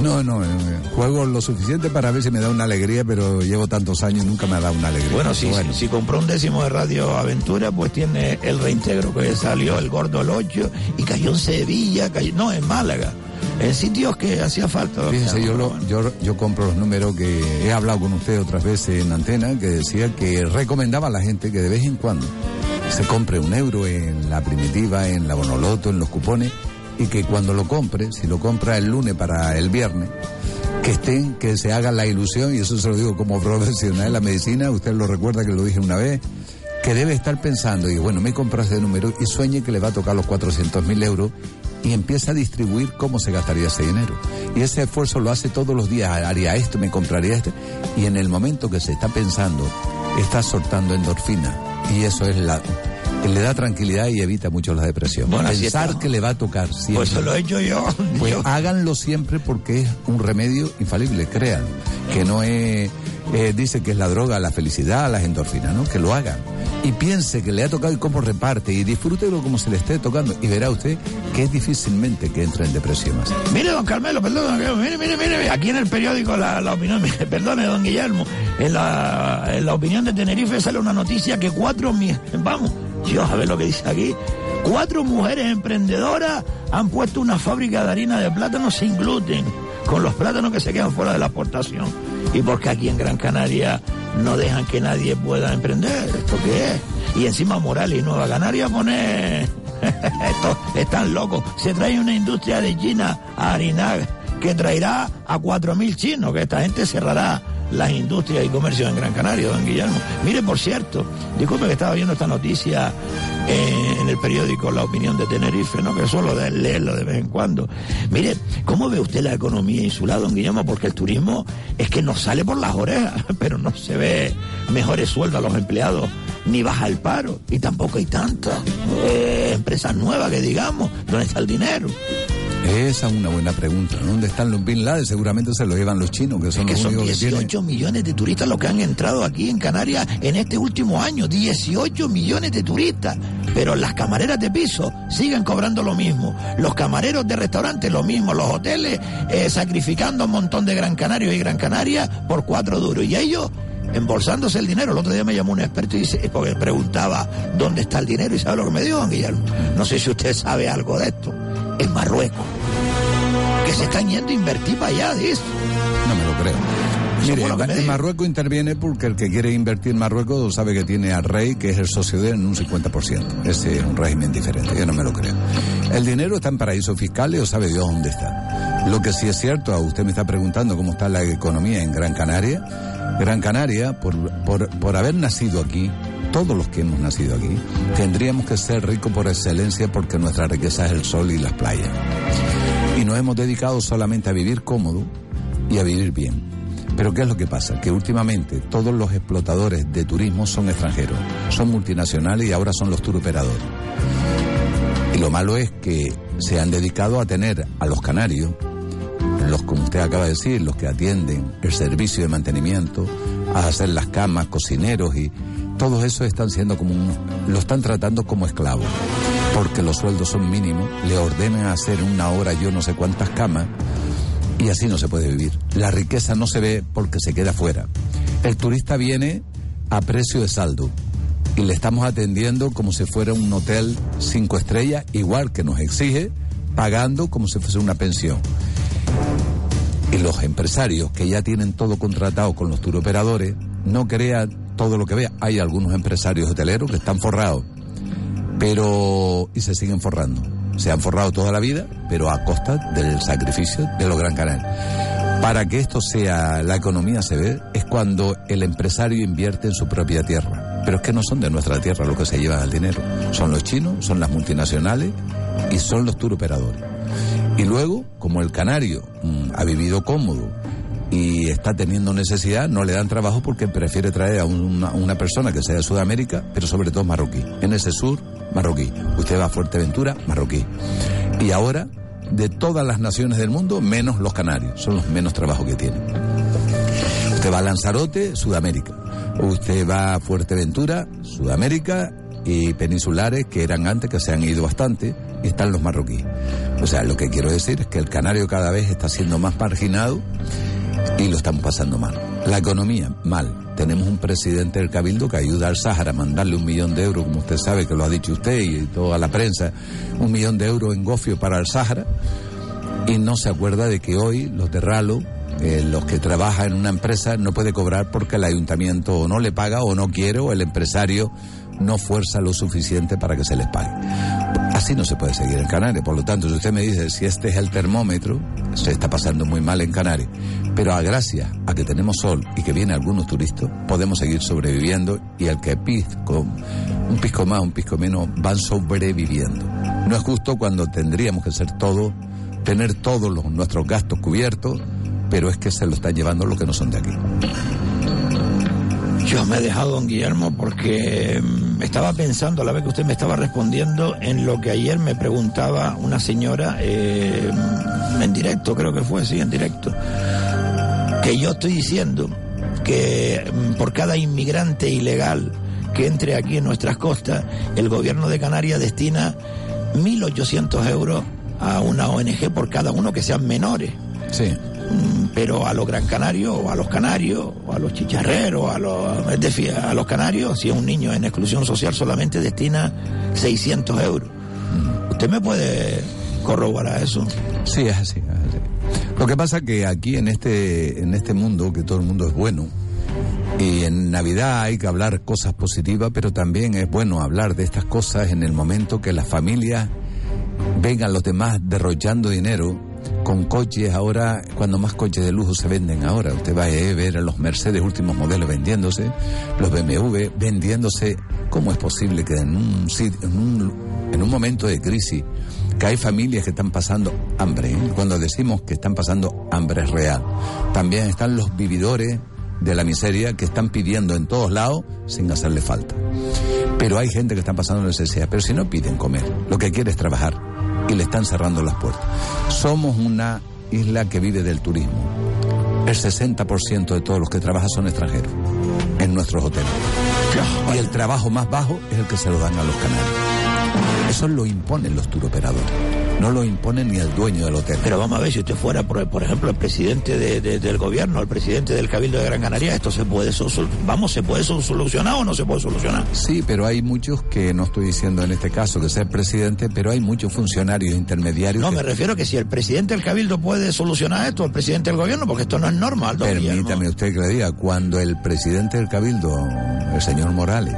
No, no, eh, juego lo suficiente para ver si me da una alegría, pero llevo tantos años y nunca me ha dado una alegría. Bueno, si, Bueno, si, si compró un décimo de Radio Aventura, pues tiene el reintegro que salió el gordo el 8 y cayó en Sevilla, cayó, no, en Málaga. en sitios que hacía falta. Fíjense, yo, lo- yo, yo compro los números que he hablado con usted otras veces en antena, que decía que recomendaba a la gente que de vez en cuando se compre un euro en la primitiva, en la bonoloto, en los cupones, y que cuando lo compre, si lo compra el lunes para el viernes, que estén, que se haga la ilusión, y eso se lo digo como <laughs> profesional de la medicina, usted lo recuerda que lo dije una vez, que debe estar pensando, y bueno, me compro ese número y sueñe que le va a tocar los 400 mil euros y empieza a distribuir cómo se gastaría ese dinero. Y ese esfuerzo lo hace todos los días, haría esto, me compraría esto, y en el momento que se está pensando, está soltando endorfina, y eso es la que le da tranquilidad y evita mucho la depresión. Bueno, Pensar que le va a tocar siempre. Pues eso lo he hecho yo. Pues <laughs> Yo- háganlo siempre porque es un remedio infalible, crean. Que no es, eh, dice que es la droga, la felicidad, las endorfinas, ¿no? Que lo hagan. Y piense que le ha tocado y cómo reparte y disfrútelo como se le esté tocando. Y verá usted que es difícilmente que entre en depresión más. Mire, don Carmelo, perdón, mire, mire, mire, aquí en el periódico La, Opinión, <laughs> perdone, don Guillermo, en la, en la Opinión de Tenerife sale una noticia que cuatro, vamos, Dios, a ver lo que dice aquí, cuatro mujeres emprendedoras han puesto una fábrica de harina de plátano sin gluten, con los plátanos que se quedan fuera de la exportación. Y porque aquí en Gran Canaria no dejan que nadie pueda emprender, ¿esto qué es? Y encima Morales y Nueva Canaria pone... <laughs> Estos están locos. Se trae una industria de China a harinar que traerá a 4.000 chinos, que esta gente cerrará las industrias y comercios en Gran Canaria, don Guillermo. Mire, por cierto, disculpe que estaba viendo esta noticia eh, en el periódico La Opinión de Tenerife, ¿no? Que suelo de leerlo de vez en cuando. Mire, ¿cómo ve usted la economía insular, don Guillermo? Porque el turismo es que nos sale por las orejas, <laughs> pero no se ve mejores sueldos a los empleados, ni baja el paro, y tampoco hay tantas eh, empresas nuevas que digamos, ¿dónde está el dinero? Esa es una buena pregunta. ¿Dónde están los Bin Laden? Seguramente se los llevan los chinos, que son que los son únicos que tienen. 18 millones de turistas los que han entrado aquí en Canarias en este último año. 18 millones de turistas. Pero las camareras de piso siguen cobrando lo mismo. Los camareros de restaurantes lo mismo. Los hoteles eh, sacrificando a un montón de Gran Canarios y Gran Canaria por cuatro duros. Y ellos embolsándose el dinero. El otro día me llamó un experto y dice, porque preguntaba dónde está el dinero y sabe lo que me dijo, Guillermo. No sé si usted sabe algo de esto. En Marruecos. Que se están yendo a invertir para allá, dice. No me lo creo. Mire, en. Marruecos interviene porque el que quiere invertir en Marruecos sabe que tiene al rey, que es el socio de él, en un 50%. Ese es un régimen diferente, yo no me lo creo. El dinero está en paraísos fiscales o sabe Dios dónde está. Lo que sí es cierto, a usted me está preguntando cómo está la economía en Gran Canaria. Gran Canaria, por, por, por haber nacido aquí, todos los que hemos nacido aquí, tendríamos que ser ricos por excelencia porque nuestra riqueza es el sol y las playas. Y nos hemos dedicado solamente a vivir cómodo y a vivir bien. Pero ¿qué es lo que pasa? Que últimamente todos los explotadores de turismo son extranjeros, son multinacionales y ahora son los turoperadores. Y lo malo es que se han dedicado a tener a los canarios, los como usted acaba de decir, los que atienden el servicio de mantenimiento, a hacer las camas, cocineros y todos esos están siendo como un, lo están tratando como esclavos, porque los sueldos son mínimos, le ordenan hacer una hora yo no sé cuántas camas y así no se puede vivir. La riqueza no se ve porque se queda fuera. El turista viene a precio de saldo y le estamos atendiendo como si fuera un hotel cinco estrellas, igual que nos exige, pagando como si fuese una pensión. Y los empresarios que ya tienen todo contratado con los turoperadores, no crean todo lo que vean. Hay algunos empresarios hoteleros que están forrados, pero y se siguen forrando. Se han forrado toda la vida, pero a costa del sacrificio de los gran canales. Para que esto sea, la economía se ve, es cuando el empresario invierte en su propia tierra. Pero es que no son de nuestra tierra los que se llevan el dinero. Son los chinos, son las multinacionales y son los turoperadores. Y luego, como el canario mm, ha vivido cómodo y está teniendo necesidad, no le dan trabajo porque prefiere traer a una, una persona que sea de Sudamérica, pero sobre todo marroquí. En ese sur, marroquí. Usted va a Fuerteventura, marroquí. Y ahora, de todas las naciones del mundo, menos los canarios. Son los menos trabajo que tienen. Usted va a Lanzarote, Sudamérica. Usted va a Fuerteventura, Sudamérica y peninsulares que eran antes, que se han ido bastante, y están los marroquíes. O sea, lo que quiero decir es que el canario cada vez está siendo más marginado y lo estamos pasando mal. La economía, mal. Tenemos un presidente del Cabildo que ayuda al Sáhara a mandarle un millón de euros, como usted sabe que lo ha dicho usted y toda la prensa, un millón de euros en gofio para el Sáhara. y no se acuerda de que hoy los de Ralo, eh, los que trabajan en una empresa, no puede cobrar porque el ayuntamiento o no le paga o no quiere o el empresario no fuerza lo suficiente para que se les pague. Así no se puede seguir en Canarias. Por lo tanto, si usted me dice si este es el termómetro, se está pasando muy mal en Canarias. Pero a gracias a que tenemos sol y que vienen algunos turistas, podemos seguir sobreviviendo y el que pisco, un pisco más, un pisco menos, van sobreviviendo. No es justo cuando tendríamos que ser todo, tener todos nuestros gastos cubiertos, pero es que se lo están llevando los que no son de aquí. Yo me he dejado, don Guillermo, porque mm, estaba pensando a la vez que usted me estaba respondiendo en lo que ayer me preguntaba una señora eh, en directo, creo que fue, sí, en directo, que yo estoy diciendo que mm, por cada inmigrante ilegal que entre aquí en nuestras costas, el gobierno de Canarias destina 1.800 euros a una ONG por cada uno que sean menores. Sí. Pero a los gran canarios, o a los canarios, o a los chicharreros, a los, es decir, a los canarios, si es un niño en exclusión social, solamente destina 600 euros. ¿Usted me puede corroborar eso? Sí, es así, es así. Lo que pasa que aquí en este, en este mundo, que todo el mundo es bueno, y en Navidad hay que hablar cosas positivas, pero también es bueno hablar de estas cosas en el momento que las familias vengan los demás derrochando dinero con coches ahora, cuando más coches de lujo se venden ahora. Usted va a ver a los Mercedes últimos modelos vendiéndose, los BMW vendiéndose. ¿Cómo es posible que en un, en un, en un momento de crisis, que hay familias que están pasando hambre, ¿eh? cuando decimos que están pasando hambre es real, también están los vividores de la miseria que están pidiendo en todos lados sin hacerle falta. Pero hay gente que está pasando necesidad, pero si no piden comer, lo que quiere es trabajar y le están cerrando las puertas. Somos una isla que vive del turismo. El 60% de todos los que trabajan son extranjeros en nuestros hoteles. Y el trabajo más bajo es el que se lo dan a los canarios. Eso lo imponen los turoperadores. No lo impone ni el dueño del hotel. Pero vamos a ver, si usted fuera, por, por ejemplo, el presidente de- de- del gobierno, el presidente del Cabildo de Gran Canaria, esto se puede, vamos, se puede sol- solucionar o no se puede solucionar. Sí, pero hay muchos que no estoy diciendo en este caso que sea el presidente, pero hay muchos funcionarios intermediarios. No, que- me refiero que si el presidente del Cabildo puede solucionar esto, el presidente del gobierno, porque esto no es normal, Guillermo. Permítame usted que le diga, cuando el presidente del Cabildo, el señor Morales,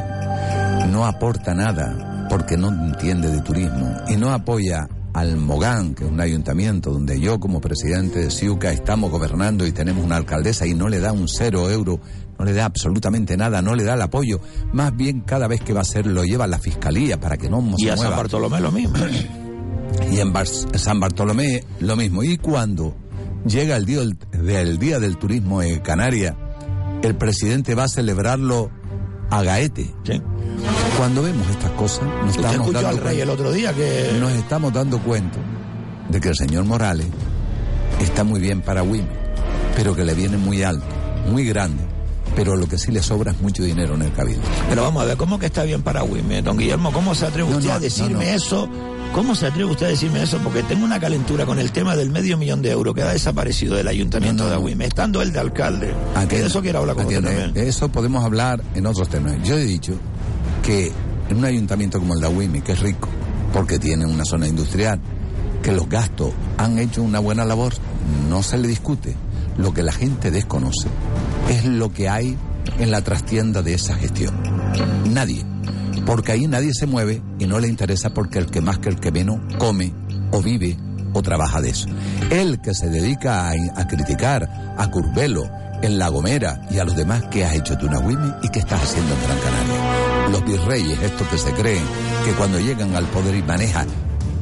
no aporta nada porque no entiende de turismo y no apoya al Mogán, que es un ayuntamiento donde yo como presidente de Ciuca estamos gobernando y tenemos una alcaldesa y no le da un cero euro, no le da absolutamente nada, no le da el apoyo, más bien cada vez que va a hacer lo lleva a la fiscalía para que no Y se a San. Bartolomé lo mismo. <clears throat> Y en Bar- San Bartolomé lo mismo. Y cuando llega el día del, del día del turismo en Canarias, el presidente va a celebrarlo a Gaete. Cuando vemos estas cosas, nos estamos dando al rey cuenta- el otro día que... nos estamos dando cuenta de que el señor Morales está muy bien para Wime, pero que le viene muy alto, muy grande, pero lo que sí le sobra es mucho dinero en el cabildo. Pero vamos a ver, ¿cómo que está bien para Wime? Don Guillermo, ¿cómo se atreve No, usted no, a decirme no, eso? ¿Cómo se atreve usted a decirme eso? Porque tengo una calentura con el tema del medio millón de euros que ha desaparecido del ayuntamiento No, no, de. Agüime, estando él de alcalde. Aquí- de eso quiero hablar con usted no- también. De eso podemos hablar en otros términos. Yo he dicho que en un ayuntamiento como el de Agüime, que es rico, porque tiene una zona industrial, que los gastos han hecho una buena labor, no se le discute. Lo que la gente desconoce es lo que hay en la trastienda de esa gestión. Nadie. Porque ahí nadie se mueve y no le interesa porque el que más que el que menos come o vive o trabaja de eso. El que se dedica a, a criticar a Curbelo, en La Gomera y a los demás que has hecho tú en Agüime y que estás haciendo en Gran Canaria. Los virreyes, estos que se creen que cuando llegan al poder y manejan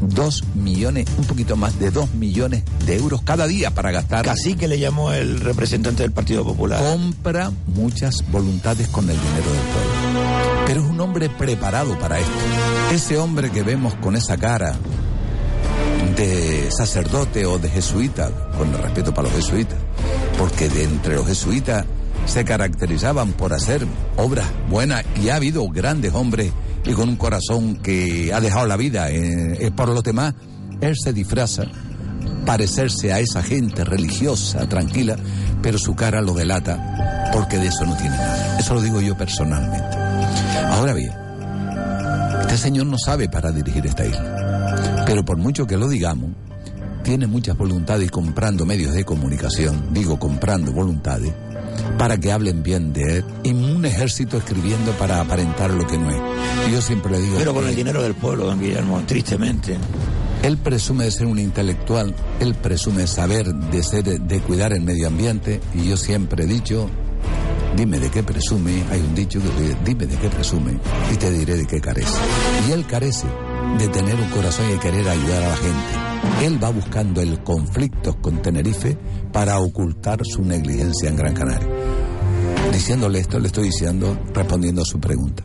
dos millones, un poquito más de dos millones de euros cada día para gastar. Casi que le llamó el representante del Partido Popular. Compra muchas voluntades con el dinero del pueblo. Pero es un hombre preparado para esto. Ese hombre que vemos con esa cara de sacerdote o de jesuita, con el respeto para los jesuitas, porque de entre los jesuitas se caracterizaban por hacer obras buenas y ha habido grandes hombres y con un corazón que ha dejado la vida eh, por los demás, él se disfraza parecerse a esa gente religiosa, tranquila, pero su cara lo delata porque de eso no tiene nada. Eso lo digo yo personalmente. Ahora bien, este señor no sabe para dirigir esta isla, pero por mucho que lo digamos, tiene muchas voluntades comprando medios de comunicación, digo comprando voluntades, para que hablen bien de él, y un ejército escribiendo para aparentar lo que no es. Yo siempre le digo... Pero con el dinero del pueblo, don Guillermo, tristemente. Él presume de ser un intelectual, él presume de saber de ser, de cuidar el medio ambiente, y yo siempre he dicho, dime de qué presume, hay un dicho que dice, dime de qué presume, y te diré de qué carece. Y él carece de tener un corazón y de querer ayudar a la gente. Él va buscando el conflicto con Tenerife para ocultar su negligencia en Gran Canaria. Diciéndole esto, le estoy diciendo, respondiendo a su pregunta.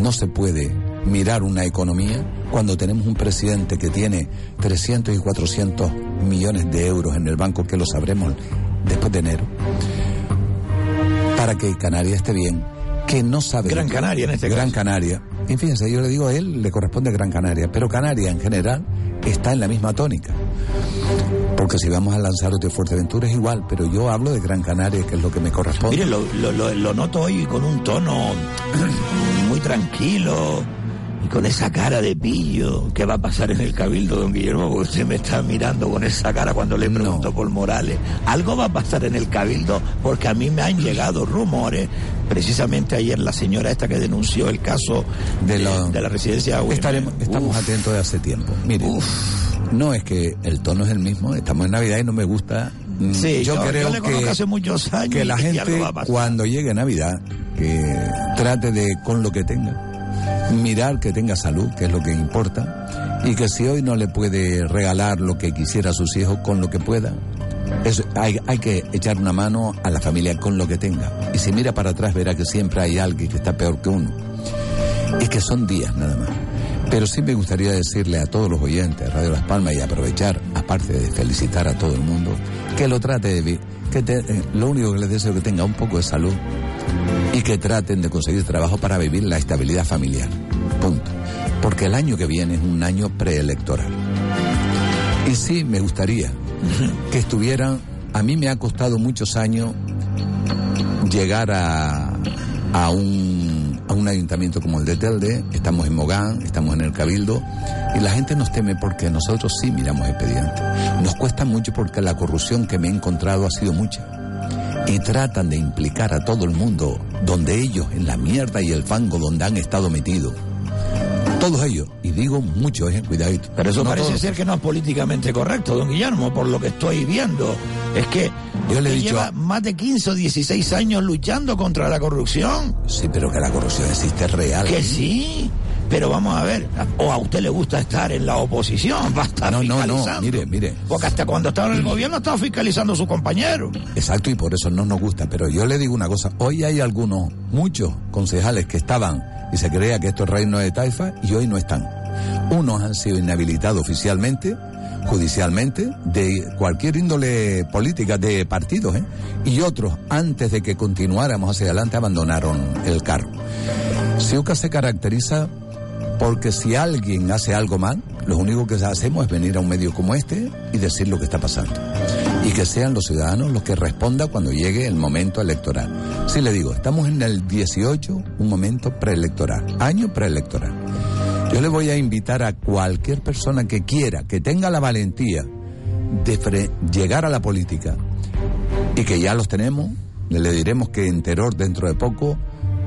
No se puede mirar una economía cuando tenemos un presidente que tiene 300 y 400 millones de euros en el banco, que lo sabremos después de enero, para que Canarias esté bien, que no sabe... Gran Canaria, en este Gran caso. Canaria. Y fíjense, yo le digo a él, le corresponde Gran Canaria, pero Canaria en general está en la misma tónica. Porque si vamos a Lanzarote o Fuerteventura es igual, pero yo hablo de Gran Canaria, que es lo que me corresponde. Mire, lo, lo- lo- lo noto hoy con un tono <clears throat> muy tranquilo y con esa cara de pillo. ¿Qué va a pasar en el cabildo, don Guillermo? Porque usted me está mirando con esa cara cuando le pregunto por Morales. Algo va a pasar en el cabildo porque a mí me han llegado rumores. Precisamente ayer la señora esta que denunció el caso de, lo- de la residencia de Estaremos, estamos atentos de hace tiempo. Mire, no es que el tono es el mismo, estamos en Navidad y no me gusta. Mm, Sí, yo- creo yo le conozco hace muchos años que la gente cuando llegue Navidad que trate de con lo que tenga mirar que tenga salud, que es lo que importa, y que si hoy no le puede regalar lo que quisiera a sus hijos con lo que pueda, hay, hay que echar una mano a la familia con lo que tenga. Y si mira para atrás verá que siempre hay alguien que está peor que uno. Y que son días nada más. Pero sí me gustaría decirle a todos los oyentes de Radio Las Palmas y aprovechar, aparte de felicitar a todo el mundo, que lo trate de que te- eh, lo único que les deseo es que tenga un poco de salud y que traten de conseguir trabajo para vivir la estabilidad familiar. Punto. Porque el año que viene es un año preelectoral. Y sí me gustaría que estuvieran, a mí me ha costado muchos años llegar a, a un, a un ayuntamiento como el de Telde, estamos en Mogán, estamos en el Cabildo, y la gente nos teme porque nosotros sí miramos expedientes. Nos cuesta mucho porque la corrupción que me he encontrado ha sido mucha. Y tratan de implicar a todo el mundo donde ellos, en la mierda y el fango donde han estado metidos. Todos ellos, y digo muchos, eh, cuidadito. Pero eso No parece todos. ser que no es políticamente correcto, don Guillermo, por lo que estoy viendo. Es que Yo le he dicho lleva más de 15 o 16 años luchando contra la corrupción. Sí, pero que la corrupción existe real. Que sí, pero vamos a ver, o a usted le gusta estar en la oposición, va a estar No, no, no, mire, mire. Porque hasta cuando estaba en el gobierno estaba fiscalizando a su compañero. Exacto, y por eso no nos gusta. Pero yo le digo una cosa, hoy hay algunos, muchos concejales que estaban y se creía que esto es reino de taifa y hoy no están. Unos han sido inhabilitados oficialmente, judicialmente, de cualquier índole política, de partidos, ¿eh? y otros, antes de que continuáramos hacia adelante, abandonaron el cargo. Siuca se caracteriza porque si alguien hace algo mal, lo único que hacemos es venir a un medio como este y decir lo que está pasando. Y que sean los ciudadanos los que respondan cuando llegue el momento electoral. Sí le digo, estamos en el 18, un momento preelectoral, año preelectoral. Yo le voy a invitar a cualquier persona que quiera, que tenga la valentía de llegar a la política y que ya los tenemos, le diremos que en Teror dentro de poco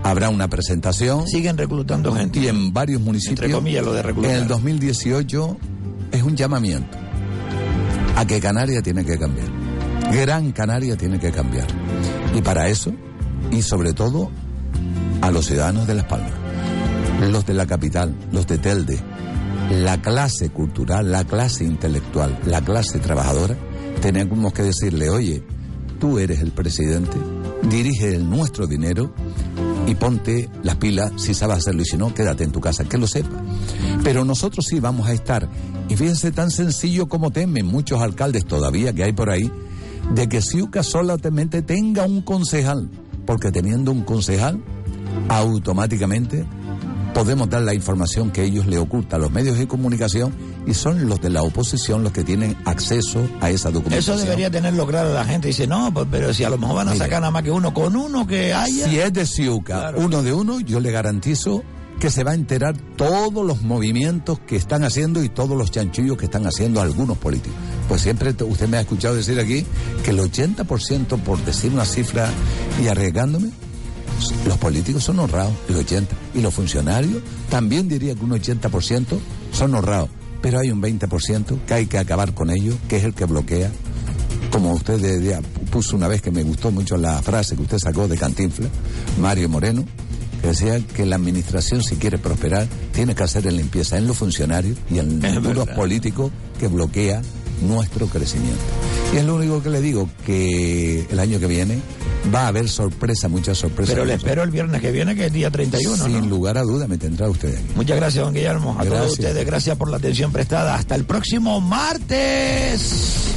habrá una presentación. Siguen reclutando gente. Y en varios municipios. Entre comillas, lo de reclutar. En el 2018 es un llamamiento a que Canarias tiene que cambiar. Gran Canaria tiene que cambiar. Y para eso, y sobre todo, a los ciudadanos de Las Palmas, los de la capital, los de Telde, la clase cultural, la clase intelectual, la clase trabajadora, tenemos que decirle, oye, tú eres el presidente, dirige nuestro dinero y ponte las pilas si sabes hacerlo y si no, quédate en tu casa, que lo sepa. Pero nosotros sí vamos a estar, y fíjense tan sencillo como temen muchos alcaldes todavía que hay por ahí, de que Ciuca solamente tenga un concejal, porque teniendo un concejal, automáticamente podemos dar la información que ellos le ocultan a los medios de comunicación y son los de la oposición los que tienen acceso a esa documentación. Eso debería tenerlo claro la gente. Dice, no, pues, pero si a lo mejor van a Mire. sacar nada más que uno, con uno que haya. Si es de Ciuca, uno de uno, yo le garantizo que se va a enterar todos los movimientos que están haciendo y todos los chanchullos que están haciendo algunos políticos. Pues siempre te- usted me ha escuchado decir aquí que el 80%, por decir una cifra y arriesgándome, los políticos son honrados, el 80%. Y los funcionarios también diría que un 80% son honrados. Pero hay un 20% que hay que acabar con ellos, que es el que bloquea. Como usted puso una vez que me gustó mucho la frase que usted sacó de Cantinfla, Mario Moreno, que decía que la administración, si quiere prosperar, tiene que hacer en limpieza en los funcionarios y en algunos políticos que bloquea nuestro crecimiento. Y es lo único que le digo, que el año que viene va a haber sorpresa, muchas sorpresas. Pero le espero el viernes que viene, que es día 31, Sin ¿no? lugar a duda me tendrá usted aquí. Muchas gracias, don Guillermo. A todos ustedes, gracias por la atención prestada. Hasta el próximo martes.